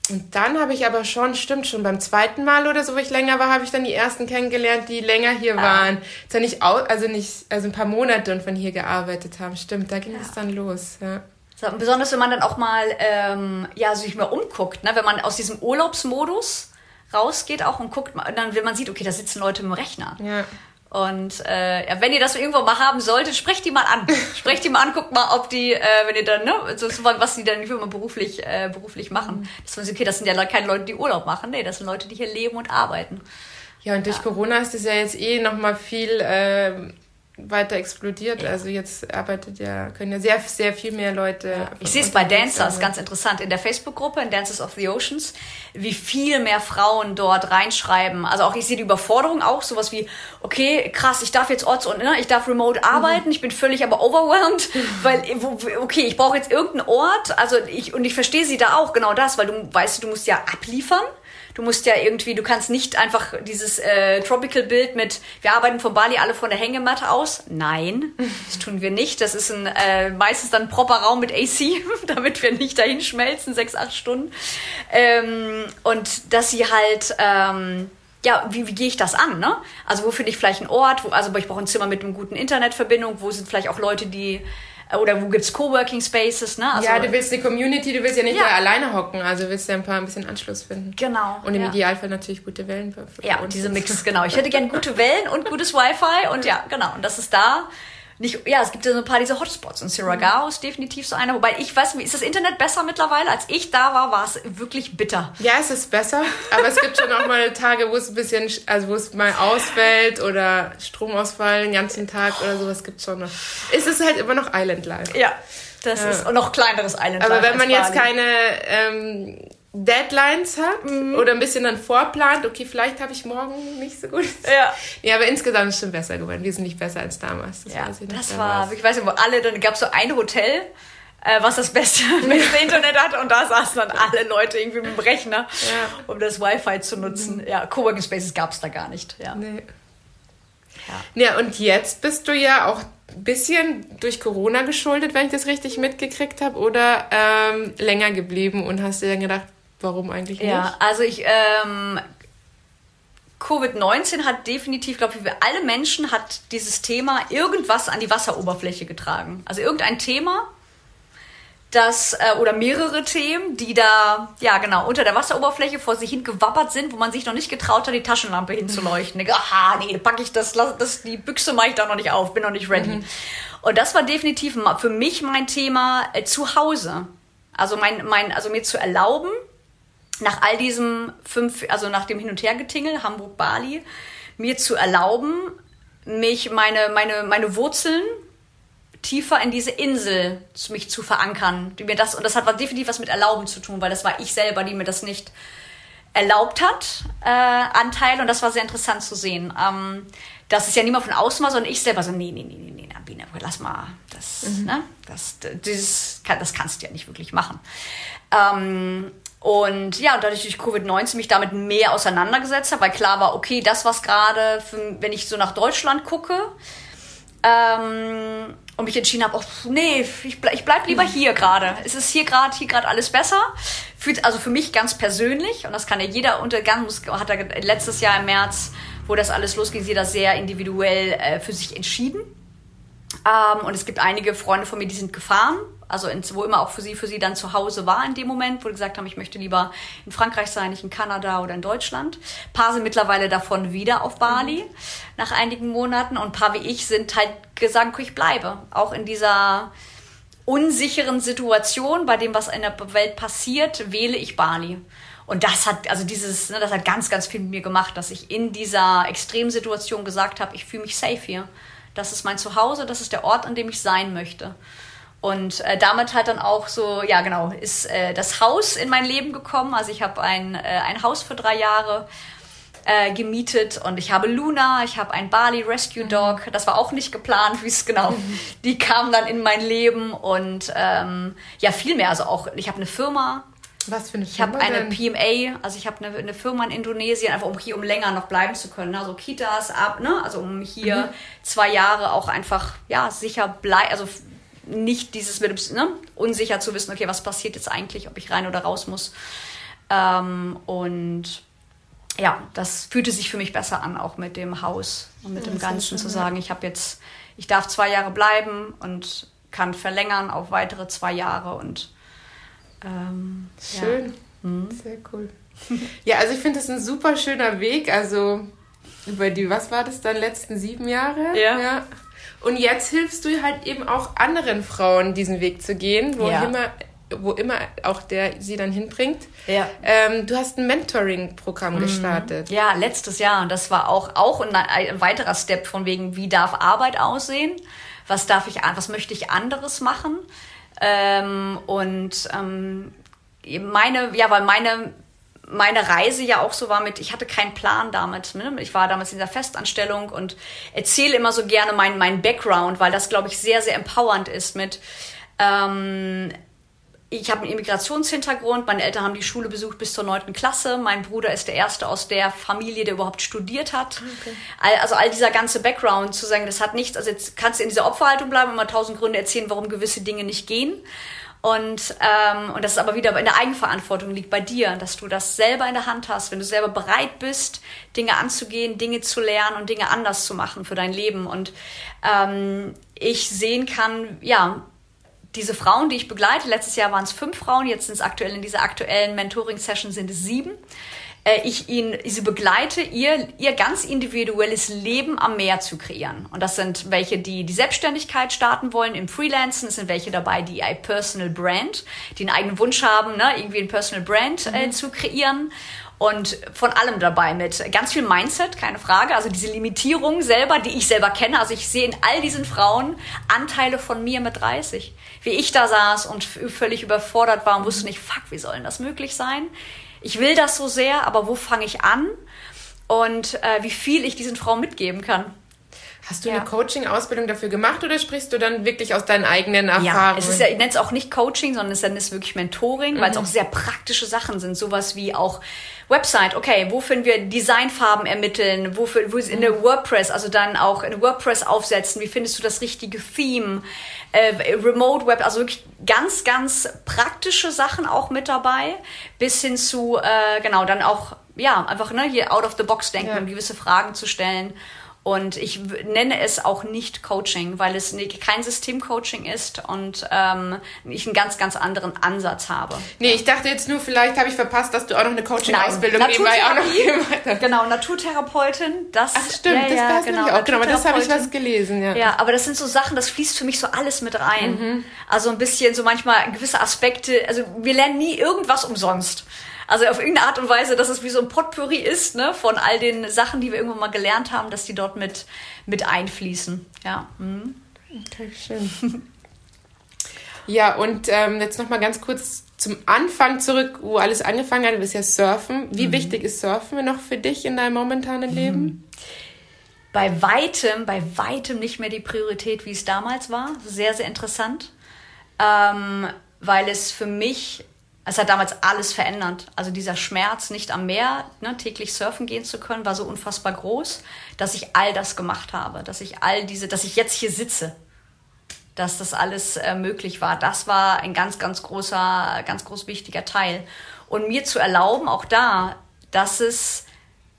Speaker 1: Und dann habe ich aber schon, stimmt schon, beim zweiten Mal oder so, wo ich länger war, habe ich dann die ersten kennengelernt, die länger hier ah. waren. Zwar nicht, also nicht, also ein paar Monate und von hier gearbeitet haben. Stimmt, da ging ja. es dann los, ja.
Speaker 2: So, besonders wenn man dann auch mal, ähm, ja, sich mal umguckt, ne? wenn man aus diesem Urlaubsmodus rausgeht auch und guckt, dann, wenn man sieht, okay, da sitzen Leute im Rechner. Ja. Und äh, ja, wenn ihr das irgendwo mal haben solltet, sprecht die mal an. *laughs* sprecht die mal an, guckt mal, ob die, äh, wenn ihr dann, ne, so, was die dann mal beruflich, äh, beruflich machen. Mhm. Das ist okay, das sind ja keine Leute, die Urlaub machen. Nee, das sind Leute, die hier leben und arbeiten.
Speaker 1: Ja, und durch ja. Corona ist es ja jetzt eh nochmal viel äh, weiter explodiert. Ja. Also jetzt arbeitet ja, können ja sehr, sehr viel mehr Leute. Ja.
Speaker 2: Ich sehe es bei Dancers, ganz interessant, in der Facebook-Gruppe, in Dancers of the Oceans, wie viel mehr Frauen dort reinschreiben. Also auch ich sehe die Überforderung auch, sowas wie, okay, krass, ich darf jetzt orts und ne, ich darf remote arbeiten, mhm. ich bin völlig aber overwhelmed, *laughs* weil, okay, ich brauche jetzt irgendeinen Ort, also ich, und ich verstehe sie da auch, genau das, weil du weißt, du musst ja abliefern. Du musst ja irgendwie, du kannst nicht einfach dieses äh, Tropical-Bild mit, wir arbeiten von Bali alle von der Hängematte aus. Nein, das tun wir nicht. Das ist ein äh, meistens dann ein proper Raum mit AC, *laughs* damit wir nicht dahin schmelzen, sechs, acht Stunden. Ähm, und dass sie halt ähm, ja, wie, wie gehe ich das an? Ne? Also wo finde ich vielleicht einen Ort? Wo, also ich brauche ein Zimmer mit einer guten Internetverbindung. Wo sind vielleicht auch Leute, die oder wo gibt's Coworking Spaces, ne?
Speaker 1: Also, ja, du willst eine Community, du willst ja nicht ja. alleine hocken, also willst du ja ein paar ein bisschen Anschluss finden.
Speaker 2: Genau.
Speaker 1: Und im ja. Idealfall natürlich gute Wellen.
Speaker 2: Ja, und diese Mix, genau. Ich hätte gerne gute Wellen und gutes Wi-Fi und ja, genau. Und das ist da nicht, ja, es gibt ja so ein paar diese Hotspots und Siragao mhm. ist definitiv so einer. Wobei ich weiß, ist das Internet besser mittlerweile? Als ich da war, war es wirklich bitter.
Speaker 1: Ja, es ist besser, aber es gibt schon auch mal Tage, wo es ein bisschen, also wo es mal ausfällt oder Stromausfall den ganzen Tag oder sowas gibt es schon noch. Es ist halt immer noch Island Life.
Speaker 2: Ja, das ja. ist noch kleineres Island
Speaker 1: Life. Aber wenn man jetzt keine ähm, Deadlines hat mhm. oder ein bisschen dann vorplant, okay, vielleicht habe ich morgen nicht so gut.
Speaker 2: Ja.
Speaker 1: Ja, aber insgesamt ist es schon besser geworden. Wir sind nicht besser als damals.
Speaker 2: Das, ja, weiß ich das war, ich weiß nicht, wo alle, dann gab es so ein Hotel, äh, was das beste, *laughs* beste Internet hat und da saßen dann alle Leute irgendwie mit dem Rechner, ja. um das Wi-Fi zu nutzen. Mhm. Ja, Coworking Spaces gab es da gar nicht. Ja.
Speaker 1: Nee. Ja. ja, und jetzt bist du ja auch ein bisschen durch Corona geschuldet, wenn ich das richtig mitgekriegt habe, oder ähm, länger geblieben und hast dir dann gedacht, warum eigentlich nicht?
Speaker 2: Ja, also ich, ähm, Covid-19 hat definitiv, glaube ich, für alle Menschen hat dieses Thema irgendwas an die Wasseroberfläche getragen. Also irgendein Thema, das, äh, oder mehrere Themen, die da, ja genau, unter der Wasseroberfläche vor sich hin gewappert sind, wo man sich noch nicht getraut hat, die Taschenlampe hinzuleuchten. Aha, nee, packe ich das, das, die Büchse mache ich da noch nicht auf, bin noch nicht ready. Mhm. Und das war definitiv für mich mein Thema äh, zu Hause. Also mein, mein, also mir zu erlauben, nach all diesem fünf, also nach dem Hin- und Hergetingel, Hamburg, Bali, mir zu erlauben, mich, meine, meine, meine Wurzeln tiefer in diese Insel mich zu verankern. Die mir das, und das hat definitiv was mit Erlauben zu tun, weil das war ich selber, die mir das nicht erlaubt hat, äh, Anteil. Und das war sehr interessant zu sehen. Ähm, dass es ja niemand von außen war, sondern ich selber so, nee, nee, nee, nee, nee, Biene, lass mal, das, mhm. ne, das, dieses, das kannst du ja nicht wirklich machen. Ähm, und ja, dadurch durch Covid-19 mich damit mehr auseinandergesetzt habe, weil klar war, okay, das, was gerade, wenn ich so nach Deutschland gucke, ähm, und mich entschieden habe, oh, nee, ich, bleib, ich bleib lieber hier gerade. Es ist hier gerade hier gerade alles besser. Fühlt also für mich ganz persönlich und das kann ja jeder untergang hat er letztes Jahr im März, wo das alles losging, jeder sehr individuell äh, für sich entschieden. Ähm, und es gibt einige Freunde von mir, die sind gefahren also ins, wo immer auch für sie, für sie dann zu Hause war in dem Moment, wo sie gesagt haben, ich möchte lieber in Frankreich sein, nicht in Kanada oder in Deutschland. Ein paar sind mittlerweile davon wieder auf Bali mhm. nach einigen Monaten und ein paar wie ich sind halt gesagt, ich bleibe. Auch in dieser unsicheren Situation, bei dem, was in der Welt passiert, wähle ich Bali. Und das hat, also dieses, ne, das hat ganz, ganz viel mit mir gemacht, dass ich in dieser Extremsituation gesagt habe, ich fühle mich safe hier. Das ist mein Zuhause, das ist der Ort, an dem ich sein möchte. Und äh, damit hat dann auch so, ja genau, ist äh, das Haus in mein Leben gekommen. Also ich habe ein, äh, ein Haus für drei Jahre äh, gemietet und ich habe Luna, ich habe ein Bali Rescue mhm. Dog. Das war auch nicht geplant, *laughs* wie es genau. Mhm. Die kam dann in mein Leben und ähm, ja viel mehr. Also auch, ich habe eine Firma.
Speaker 1: Was für eine
Speaker 2: Firma? Ich habe eine PMA, also ich habe eine, eine Firma in Indonesien, einfach um hier um länger noch bleiben zu können. Also Kitas ab, ne? Also um hier mhm. zwei Jahre auch einfach ja sicher bleiben, also nicht dieses mit ne, unsicher zu wissen, okay, was passiert jetzt eigentlich, ob ich rein oder raus muss. Ähm, und ja, das fühlte sich für mich besser an, auch mit dem Haus und mit ja, dem Ganzen schön, zu sagen, ich habe jetzt, ich darf zwei Jahre bleiben und kann verlängern auf weitere zwei Jahre und ähm,
Speaker 1: schön, ja. mhm. sehr cool. Ja, also ich finde das ein super schöner Weg. Also über die, was war das dann, letzten sieben Jahre?
Speaker 2: Ja. ja.
Speaker 1: Und jetzt hilfst du halt eben auch anderen Frauen, diesen Weg zu gehen, wo ja. immer wo immer auch der sie dann hinbringt.
Speaker 2: Ja.
Speaker 1: Ähm, du hast ein Mentoring-Programm mhm. gestartet.
Speaker 2: Ja, letztes Jahr. Und das war auch, auch ein, ein, weiterer Step von wegen, wie darf Arbeit aussehen? Was darf ich, was möchte ich anderes machen? Ähm, und ähm, meine, ja, weil meine meine Reise ja auch so war mit, ich hatte keinen Plan damit. Ne? Ich war damals in dieser Festanstellung und erzähle immer so gerne meinen mein Background, weil das, glaube ich, sehr, sehr empowernd ist mit, ähm, ich habe einen Immigrationshintergrund, meine Eltern haben die Schule besucht bis zur neunten Klasse, mein Bruder ist der erste aus der Familie, der überhaupt studiert hat. Okay. Also all dieser ganze Background zu sagen, das hat nichts, also jetzt kannst du in dieser Opferhaltung bleiben und mal tausend Gründe erzählen, warum gewisse Dinge nicht gehen. Und, ähm, und das ist aber wieder in der Eigenverantwortung liegt bei dir, dass du das selber in der Hand hast, wenn du selber bereit bist, Dinge anzugehen, Dinge zu lernen und Dinge anders zu machen für dein Leben. Und ähm, ich sehen kann, ja, diese Frauen, die ich begleite, letztes Jahr waren es fünf Frauen, jetzt sind es aktuell in dieser aktuellen Mentoring-Session sind es sieben ich ihn, sie begleite, ihr, ihr ganz individuelles Leben am Meer zu kreieren. Und das sind welche, die die Selbstständigkeit starten wollen im Freelancen. Es sind welche dabei, die ein Personal Brand, die einen eigenen Wunsch haben, ne, irgendwie ein Personal Brand äh, mhm. zu kreieren. und von allem dabei mit ganz viel Mindset, keine Frage. Also diese Limitierung selber, die ich selber kenne. Also ich sehe in all diesen Frauen Anteile von mir mit 30. Wie ich da saß und völlig überfordert war und wusste nicht, fuck, wie soll denn das möglich sein? Ich will das so sehr, aber wo fange ich an? Und äh, wie viel ich diesen Frauen mitgeben kann.
Speaker 1: Hast du ja. eine Coaching-Ausbildung dafür gemacht oder sprichst du dann wirklich aus deinen eigenen Erfahrungen?
Speaker 2: Ja, es ist ja, ich nenne es auch nicht Coaching, sondern es ist wirklich Mentoring, mhm. weil es auch sehr praktische Sachen sind. Sowas wie auch Website, okay, wo finden wir Designfarben ermitteln, wo, wo ist in der mhm. WordPress, also dann auch in WordPress aufsetzen, wie findest du das richtige Theme, äh, Remote Web, also wirklich ganz, ganz praktische Sachen auch mit dabei, bis hin zu, äh, genau, dann auch, ja, einfach ne, hier out of the box denken, ja. um gewisse Fragen zu stellen und ich nenne es auch nicht Coaching, weil es kein Systemcoaching ist und ähm, ich einen ganz, ganz anderen Ansatz habe.
Speaker 1: Nee, ich dachte jetzt nur, vielleicht habe ich verpasst, dass du auch noch eine Coaching-Ausbildung nebenbei auch noch gemacht
Speaker 2: hast. Genau, Naturtherapeutin. Das,
Speaker 1: Ach stimmt, ja, das ja, weiß genau, ich auch. Genau, aber das habe ich was gelesen. Ja.
Speaker 2: ja, aber das sind so Sachen, das fließt für mich so alles mit rein. Mhm. Also ein bisschen so manchmal gewisse Aspekte, also wir lernen nie irgendwas umsonst. Also auf irgendeine Art und Weise, dass es wie so ein Potpourri ist, ne, von all den Sachen, die wir irgendwann mal gelernt haben, dass die dort mit, mit einfließen. Ja. Mhm.
Speaker 1: Okay, schön. *laughs* ja, und ähm, jetzt nochmal ganz kurz zum Anfang zurück, wo alles angefangen hat. Du bist ja Surfen. Wie mhm. wichtig ist Surfen noch für dich in deinem momentanen Leben? Mhm.
Speaker 2: Bei weitem, bei weitem nicht mehr die Priorität, wie es damals war. Sehr, sehr interessant. Ähm, weil es für mich es hat damals alles verändert. Also dieser Schmerz, nicht am Meer ne, täglich surfen gehen zu können, war so unfassbar groß, dass ich all das gemacht habe, dass ich all diese, dass ich jetzt hier sitze, dass das alles äh, möglich war. Das war ein ganz, ganz großer, ganz groß wichtiger Teil. Und mir zu erlauben, auch da, dass es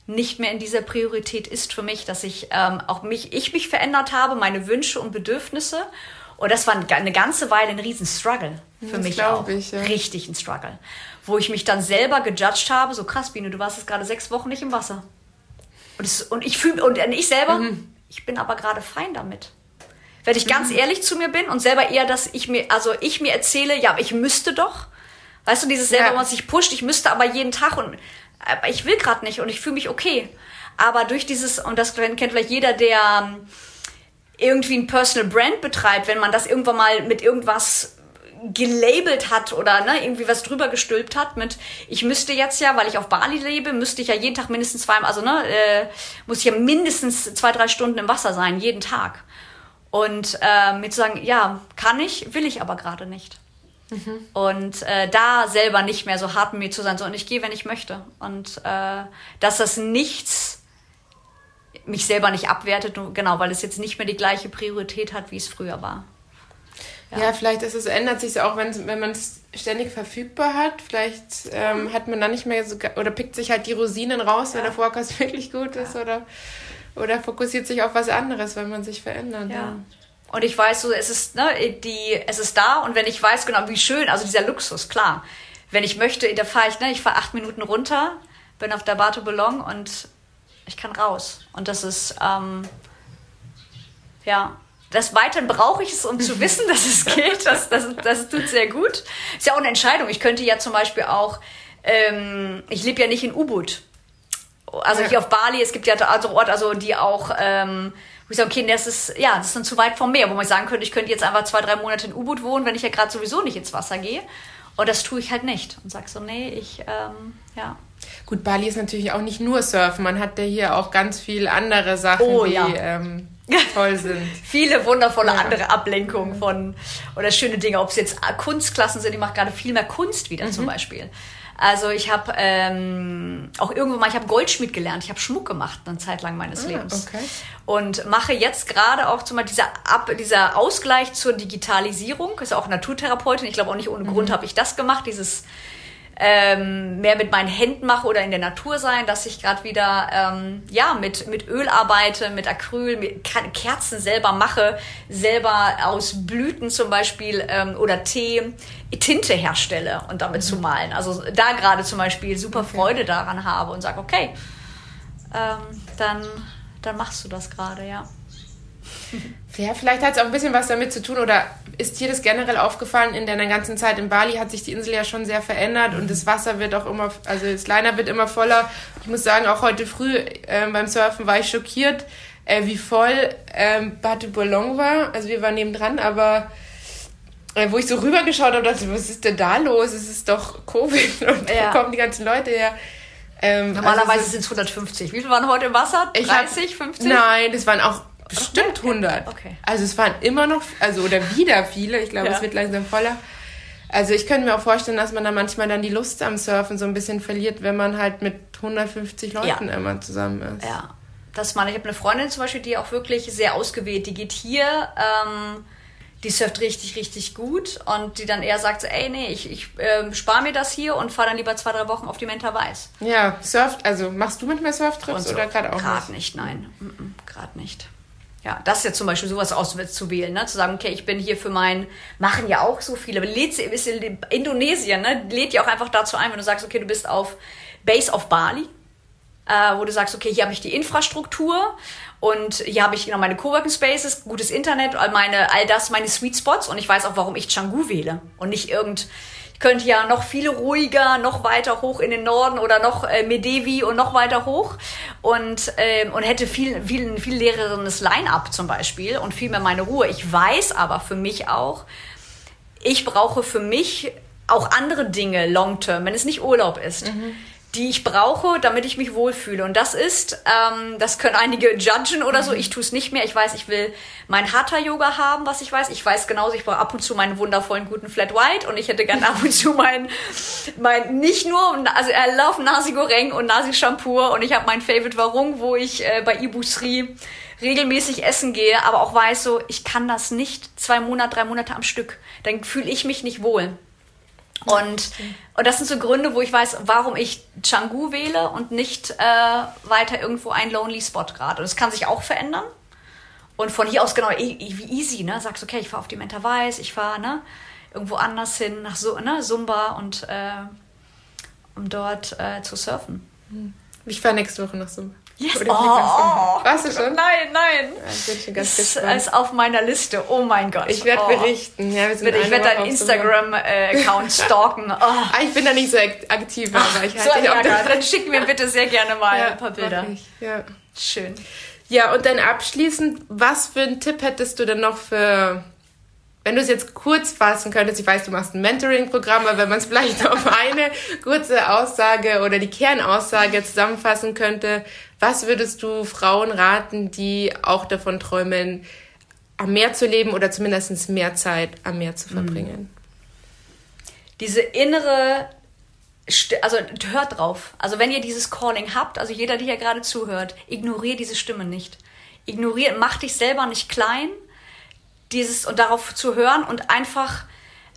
Speaker 2: nicht mehr in dieser Priorität ist für mich, dass ich ähm, auch mich, ich mich verändert habe, meine Wünsche und Bedürfnisse und das war eine ganze Weile ein riesen Struggle für das mich auch. Ich, ja. Richtig ein Struggle. Wo ich mich dann selber gejudged habe, so krass, Biene, du warst jetzt gerade sechs Wochen nicht im Wasser. Und, das, und ich fühle, und ich selber, mhm. ich bin aber gerade fein damit. Wenn ich ganz mhm. ehrlich zu mir bin und selber eher, dass ich mir, also ich mir erzähle, ja, ich müsste doch. Weißt du, dieses selber, ja. was sich pusht, ich müsste aber jeden Tag und aber ich will gerade nicht und ich fühle mich okay. Aber durch dieses, und das kennt vielleicht jeder, der irgendwie ein Personal Brand betreibt, wenn man das irgendwann mal mit irgendwas gelabelt hat oder ne, irgendwie was drüber gestülpt hat mit, ich müsste jetzt ja, weil ich auf Bali lebe, müsste ich ja jeden Tag mindestens zwei, also ne, äh, muss ich ja mindestens zwei, drei Stunden im Wasser sein, jeden Tag. Und äh, mir zu sagen, ja, kann ich, will ich aber gerade nicht. Mhm. Und äh, da selber nicht mehr so hart mit mir zu sein, sondern ich gehe, wenn ich möchte. Und äh, dass das nichts mich selber nicht abwertet, genau, weil es jetzt nicht mehr die gleiche Priorität hat, wie es früher war.
Speaker 1: Ja, ja vielleicht ist es, ändert sich auch, wenn, wenn man es ständig verfügbar hat. Vielleicht ähm, hat man dann nicht mehr so, oder pickt sich halt die Rosinen raus, ja. wenn der Forecast *laughs* wirklich gut ist, oder, oder fokussiert sich auf was anderes, wenn man sich verändert.
Speaker 2: Ja. Und ich weiß so, es ist, ne, die, es ist da und wenn ich weiß genau, wie schön, also dieser Luxus, klar. Wenn ich möchte, da fahre ich, ne, ich fahre acht Minuten runter, bin auf der Bato Boulogne und ich kann raus. Und das ist, ähm, ja, des Weiteren brauche ich es, um zu wissen, dass es geht. Das, das, das tut sehr gut. Ist ja auch eine Entscheidung. Ich könnte ja zum Beispiel auch, ähm, ich lebe ja nicht in Ubud. Also ja. hier auf Bali, es gibt ja also Orte, also die auch, ähm, wo ich sage, okay, das ist, ja, das ist dann zu weit vom Meer, wo man sagen könnte, ich könnte jetzt einfach zwei, drei Monate in Ubud wohnen, wenn ich ja gerade sowieso nicht ins Wasser gehe. Und das tue ich halt nicht. Und sag so, nee, ich, ähm, ja.
Speaker 1: Gut, Bali ist natürlich auch nicht nur Surfen. Man hat ja hier auch ganz viel andere Sachen, oh, die ja. ähm, *laughs* toll sind.
Speaker 2: Viele wundervolle ja. andere Ablenkungen von oder schöne Dinge. Ob es jetzt Kunstklassen sind, ich mache gerade viel mehr Kunst wieder mhm. zum Beispiel. Also ich habe ähm, auch irgendwann mal, ich habe Goldschmied gelernt, ich habe Schmuck gemacht eine Zeit lang meines ah, Lebens. Okay. Und mache jetzt gerade auch zum Beispiel dieser, Ab, dieser Ausgleich zur Digitalisierung, ist auch Naturtherapeutin, ich glaube auch nicht ohne mhm. Grund habe ich das gemacht, dieses ähm, mehr mit meinen Händen mache oder in der Natur sein, dass ich gerade wieder ähm, ja mit mit Öl arbeite, mit Acryl, mit Kerzen selber mache, selber aus Blüten zum Beispiel ähm, oder Tee Tinte herstelle und damit mhm. zu malen. Also da gerade zum Beispiel super Freude daran habe und sage, okay, ähm, dann dann machst du das gerade, ja.
Speaker 1: Ja, vielleicht hat es auch ein bisschen was damit zu tun oder ist dir das generell aufgefallen? In deiner ganzen Zeit in Bali hat sich die Insel ja schon sehr verändert und das Wasser wird auch immer, also das Liner wird immer voller. Ich muss sagen, auch heute früh äh, beim Surfen war ich schockiert, äh, wie voll ähm, Batu Bolong war. Also wir waren nebendran, aber äh, wo ich so rübergeschaut habe, dachte ich, was ist denn da los? Es ist doch Covid *laughs* und ja. wo kommen die ganzen Leute her?
Speaker 2: Ähm, Normalerweise also sind es 150. Wie viele waren heute im Wasser? 30, hab, 50?
Speaker 1: Nein, das waren auch bestimmt 100. Okay. Also es waren immer noch, also oder wieder viele. Ich glaube, ja. es wird langsam voller. Also ich könnte mir auch vorstellen, dass man da manchmal dann die Lust am Surfen so ein bisschen verliert, wenn man halt mit 150 Leuten ja. immer zusammen ist.
Speaker 2: Ja, das meine ich. habe eine Freundin zum Beispiel, die auch wirklich sehr ausgewählt, die geht hier, ähm, die surft richtig, richtig gut und die dann eher sagt so, ey, nee, ich, ich äh, spare mir das hier und fahre dann lieber zwei, drei Wochen auf die Menta Weiß.
Speaker 1: Ja, surft, also machst du manchmal Surftrips so. oder gerade auch
Speaker 2: Gerade nicht? nicht, nein, mm -mm, gerade nicht. Ja, das ist ja zum Beispiel sowas auszuwählen, ne? zu sagen, okay, ich bin hier für mein, machen ja auch so viele, aber lädt, ist Indonesien, ne? lädt ja auch einfach dazu ein, wenn du sagst, okay, du bist auf Base of Bali, äh, wo du sagst, okay, hier habe ich die Infrastruktur und hier habe ich genau meine Coworking Spaces, gutes Internet, all meine, all das, meine Sweet Spots und ich weiß auch, warum ich Canggu wähle und nicht irgend, könnte ja noch viel ruhiger, noch weiter hoch in den Norden oder noch äh, Medevi und noch weiter hoch und, ähm, und hätte viel, viel, viel leereres Line-up zum Beispiel und viel mehr meine Ruhe. Ich weiß aber für mich auch, ich brauche für mich auch andere Dinge long-term, wenn es nicht Urlaub ist. Mhm die ich brauche, damit ich mich wohlfühle. Und das ist, ähm, das können einige judgen oder so. Mhm. Ich tue es nicht mehr. Ich weiß, ich will mein Hatha-Yoga haben, was ich weiß. Ich weiß genauso, ich brauche ab und zu meinen wundervollen guten Flat White und ich hätte gerne ab und zu mein, mein nicht nur, also erlaufen Nasi Goreng und Nasi Shampoo und ich habe mein Favorite Warung, wo ich äh, bei Ibu Sri regelmäßig essen gehe, aber auch weiß so, ich kann das nicht zwei Monate, drei Monate am Stück. Dann fühle ich mich nicht wohl. Und, und das sind so Gründe, wo ich weiß, warum ich Changu wähle und nicht äh, weiter irgendwo ein Lonely Spot gerade. Und das kann sich auch verändern. Und von hier aus genau wie easy, ne? Sagst, okay, ich fahre auf die Menta Weiß, ich fahre ne, irgendwo anders hin, nach so, ne, Zumba und äh, um dort äh, zu surfen.
Speaker 1: Ich fahre nächste Woche nach Zumba.
Speaker 2: Yes. Oh, oh,
Speaker 1: Warst du schon?
Speaker 2: Nein, nein.
Speaker 1: Ja, ich bin schon ganz
Speaker 2: das gespannt. ist auf meiner Liste. Oh mein Gott.
Speaker 1: Ich werde oh. berichten. Ja, wir sind
Speaker 2: ich werde deinen Instagram-Account *laughs* stalken. Oh.
Speaker 1: Ah, ich bin da nicht so aktiv, aber ich
Speaker 2: halte so, dich auch ja, Dann schick mir bitte sehr gerne mal ja, ein paar Bilder.
Speaker 1: Ja.
Speaker 2: Schön.
Speaker 1: Ja, und dann abschließend, was für einen Tipp hättest du denn noch für wenn du es jetzt kurz fassen könntest, ich weiß, du machst ein Mentoring-Programm, aber wenn man es vielleicht auf eine kurze Aussage oder die Kernaussage zusammenfassen könnte, was würdest du Frauen raten, die auch davon träumen, am Meer zu leben oder zumindest mehr Zeit am Meer zu verbringen?
Speaker 2: Diese innere also hört drauf. Also wenn ihr dieses Calling habt, also jeder, der hier gerade zuhört, ignoriert diese Stimme nicht. Ignoriert, mach dich selber nicht klein, dieses und darauf zu hören und einfach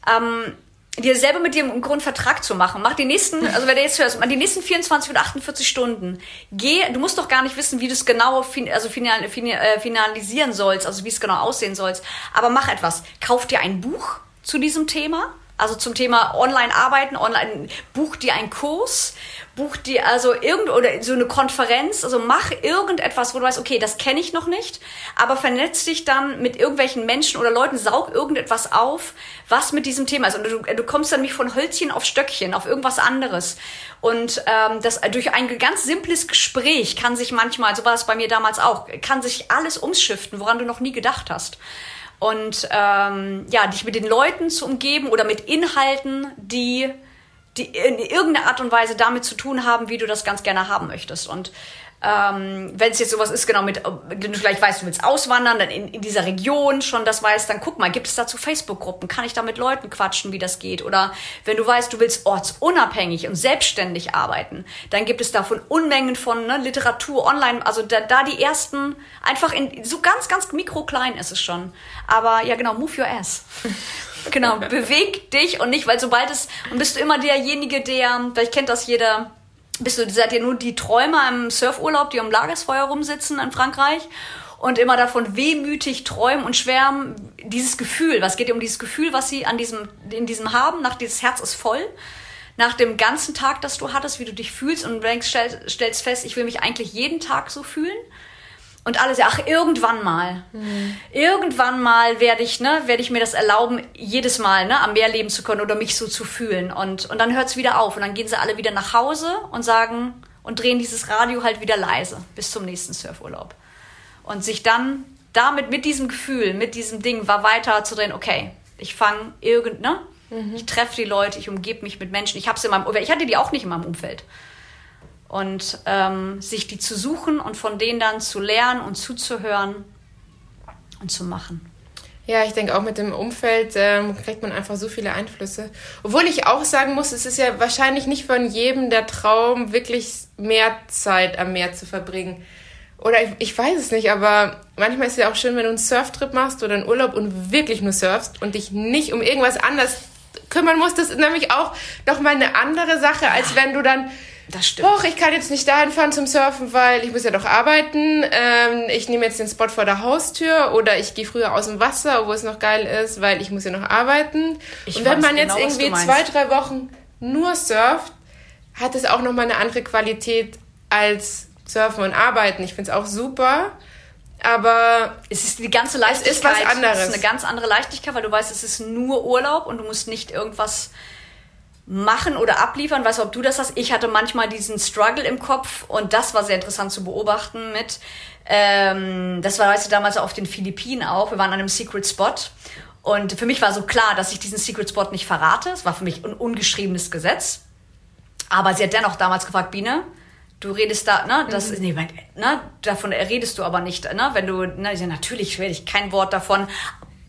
Speaker 2: ähm, dir selber mit dir im Grund Vertrag zu machen. Mach die nächsten, also wenn du jetzt hörst, die nächsten 24 oder 48 Stunden, geh, du musst doch gar nicht wissen, wie du es genau fin also final, fin äh, finalisieren sollst, also wie es genau aussehen sollst, aber mach etwas. Kauf dir ein Buch zu diesem Thema, also zum Thema Online-Arbeiten, online, buch dir einen Kurs buch dir also irgend oder so eine Konferenz, also mach irgendetwas, wo du weißt, okay, das kenne ich noch nicht, aber vernetz dich dann mit irgendwelchen Menschen oder Leuten, saug irgendetwas auf, was mit diesem Thema ist. Und du, du kommst dann nicht von Hölzchen auf Stöckchen, auf irgendwas anderes. Und ähm, das durch ein ganz simples Gespräch kann sich manchmal, so war es bei mir damals auch, kann sich alles umschiften, woran du noch nie gedacht hast und ähm, ja, dich mit den Leuten zu umgeben oder mit Inhalten, die die in irgendeiner Art und Weise damit zu tun haben, wie du das ganz gerne haben möchtest. Und ähm, wenn es jetzt sowas ist, genau mit, wenn du vielleicht weißt, du willst auswandern, dann in, in dieser Region schon das weißt, dann guck mal, gibt es dazu Facebook-Gruppen? Kann ich da mit Leuten quatschen, wie das geht? Oder wenn du weißt, du willst ortsunabhängig und selbstständig arbeiten, dann gibt es davon Unmengen von ne, Literatur online, also da, da die ersten, einfach in, so ganz, ganz mikroklein ist es schon. Aber ja genau, move your ass. *laughs* Genau, beweg dich und nicht, weil sobald es, und bist du immer derjenige, der, vielleicht kennt das jeder, bist du, seid ihr nur die Träumer im Surfurlaub, die um Lagersfeuer rumsitzen in Frankreich und immer davon wehmütig träumen und schwärmen, dieses Gefühl, was geht um dieses Gefühl, was sie an diesem, in diesem haben, nach dieses Herz ist voll, nach dem ganzen Tag, das du hattest, wie du dich fühlst und denkst, stellst fest, ich will mich eigentlich jeden Tag so fühlen Und alle sagen, ach, irgendwann mal. Mhm. Irgendwann mal werde ich, ne, werde ich mir das erlauben, jedes Mal, ne, am Meer leben zu können oder mich so zu fühlen. Und, und dann hört es wieder auf. Und dann gehen sie alle wieder nach Hause und sagen, und drehen dieses Radio halt wieder leise bis zum nächsten Surfurlaub. Und sich dann damit, mit diesem Gefühl, mit diesem Ding, war weiter zu drehen, okay, ich fange irgend, ne? Mhm. Ich treffe die Leute, ich umgebe mich mit Menschen. Ich habe in meinem, ich hatte die auch nicht in meinem Umfeld und ähm, sich die zu suchen und von denen dann zu lernen und zuzuhören und zu machen.
Speaker 1: Ja, ich denke auch mit dem Umfeld ähm, kriegt man einfach so viele Einflüsse. Obwohl ich auch sagen muss, es ist ja wahrscheinlich nicht von jedem der Traum, wirklich mehr Zeit am Meer zu verbringen. Oder ich, ich weiß es nicht, aber manchmal ist es ja auch schön, wenn du einen Surftrip machst oder einen Urlaub und wirklich nur surfst und dich nicht um irgendwas anderes kümmern musst. Das ist nämlich auch nochmal eine andere Sache, als wenn du dann
Speaker 2: das stimmt.
Speaker 1: Och, ich kann jetzt nicht dahin fahren zum Surfen, weil ich muss ja doch arbeiten. Ähm, ich nehme jetzt den Spot vor der Haustür oder ich gehe früher aus dem Wasser, wo es noch geil ist, weil ich muss ja noch arbeiten. Ich und wenn man genau, jetzt irgendwie zwei, drei Wochen nur surft, hat es auch nochmal eine andere Qualität als Surfen und Arbeiten. Ich finde es auch super. Aber
Speaker 2: es ist die ganze Leichtigkeit.
Speaker 1: Es ist was anderes. Es
Speaker 2: ist eine ganz andere Leichtigkeit, weil du weißt, es ist nur Urlaub und du musst nicht irgendwas machen oder abliefern. Weißt du, ob du das hast? Ich hatte manchmal diesen Struggle im Kopf und das war sehr interessant zu beobachten mit, ähm, das war, weißt du, damals auf den Philippinen auch. Wir waren an einem Secret Spot und für mich war so klar, dass ich diesen Secret Spot nicht verrate. Es war für mich ein ungeschriebenes Gesetz. Aber sie hat dennoch damals gefragt, Biene, du redest da, ne, das, mhm. nee, ne, davon redest du aber nicht, ne, wenn du, ne, natürlich werde ich kein Wort davon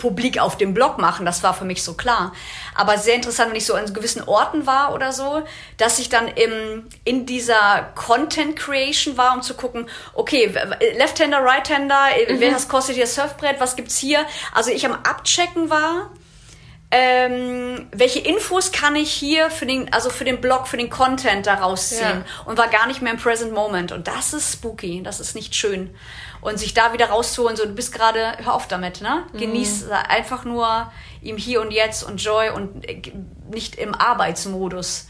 Speaker 2: publik auf dem Blog machen. Das war für mich so klar. Aber sehr interessant, wenn ich so an gewissen Orten war oder so, dass ich dann im, in dieser Content Creation war, um zu gucken, okay, Left-Hander, Right-Hander, mhm. wer das kostet hier Surfbrett, was gibt's hier? Also ich am Abchecken war, ähm, welche Infos kann ich hier für den, also für den Blog, für den Content daraus ziehen ja. und war gar nicht mehr im Present Moment. Und das ist spooky, das ist nicht schön und sich da wieder rauszuholen, so du bist gerade, hör auf damit, ne? Genieß mhm. einfach nur im Hier und Jetzt und Joy und äh, nicht im Arbeitsmodus.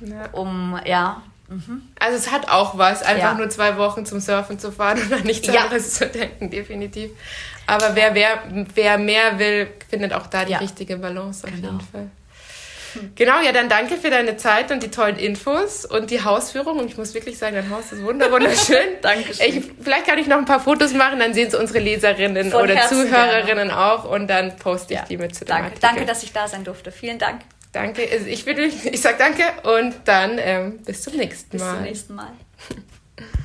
Speaker 2: Ja. Um, ja.
Speaker 1: Mhm. Also es hat auch was, einfach ja. nur zwei Wochen zum Surfen zu fahren *laughs* und an nichts ja. anderes zu denken, definitiv. Aber wer, wer, wer mehr will, findet auch da die richtige Balance auf genau. jeden Fall. Genau, ja, dann danke für deine Zeit und die tollen Infos und die Hausführung. Und ich muss wirklich sagen, dein Haus ist wunderschön. *laughs*
Speaker 2: Dankeschön.
Speaker 1: Ich, vielleicht kann ich noch ein paar Fotos machen, dann sehen es unsere Leserinnen Von oder Herzen Zuhörerinnen gerne. auch und dann poste ich ja. die mit zu
Speaker 2: dem danke. danke, dass ich da sein durfte. Vielen Dank.
Speaker 1: Danke. Ich, ich, ich sage danke und dann ähm, bis zum nächsten Mal.
Speaker 2: Bis zum nächsten Mal. *laughs*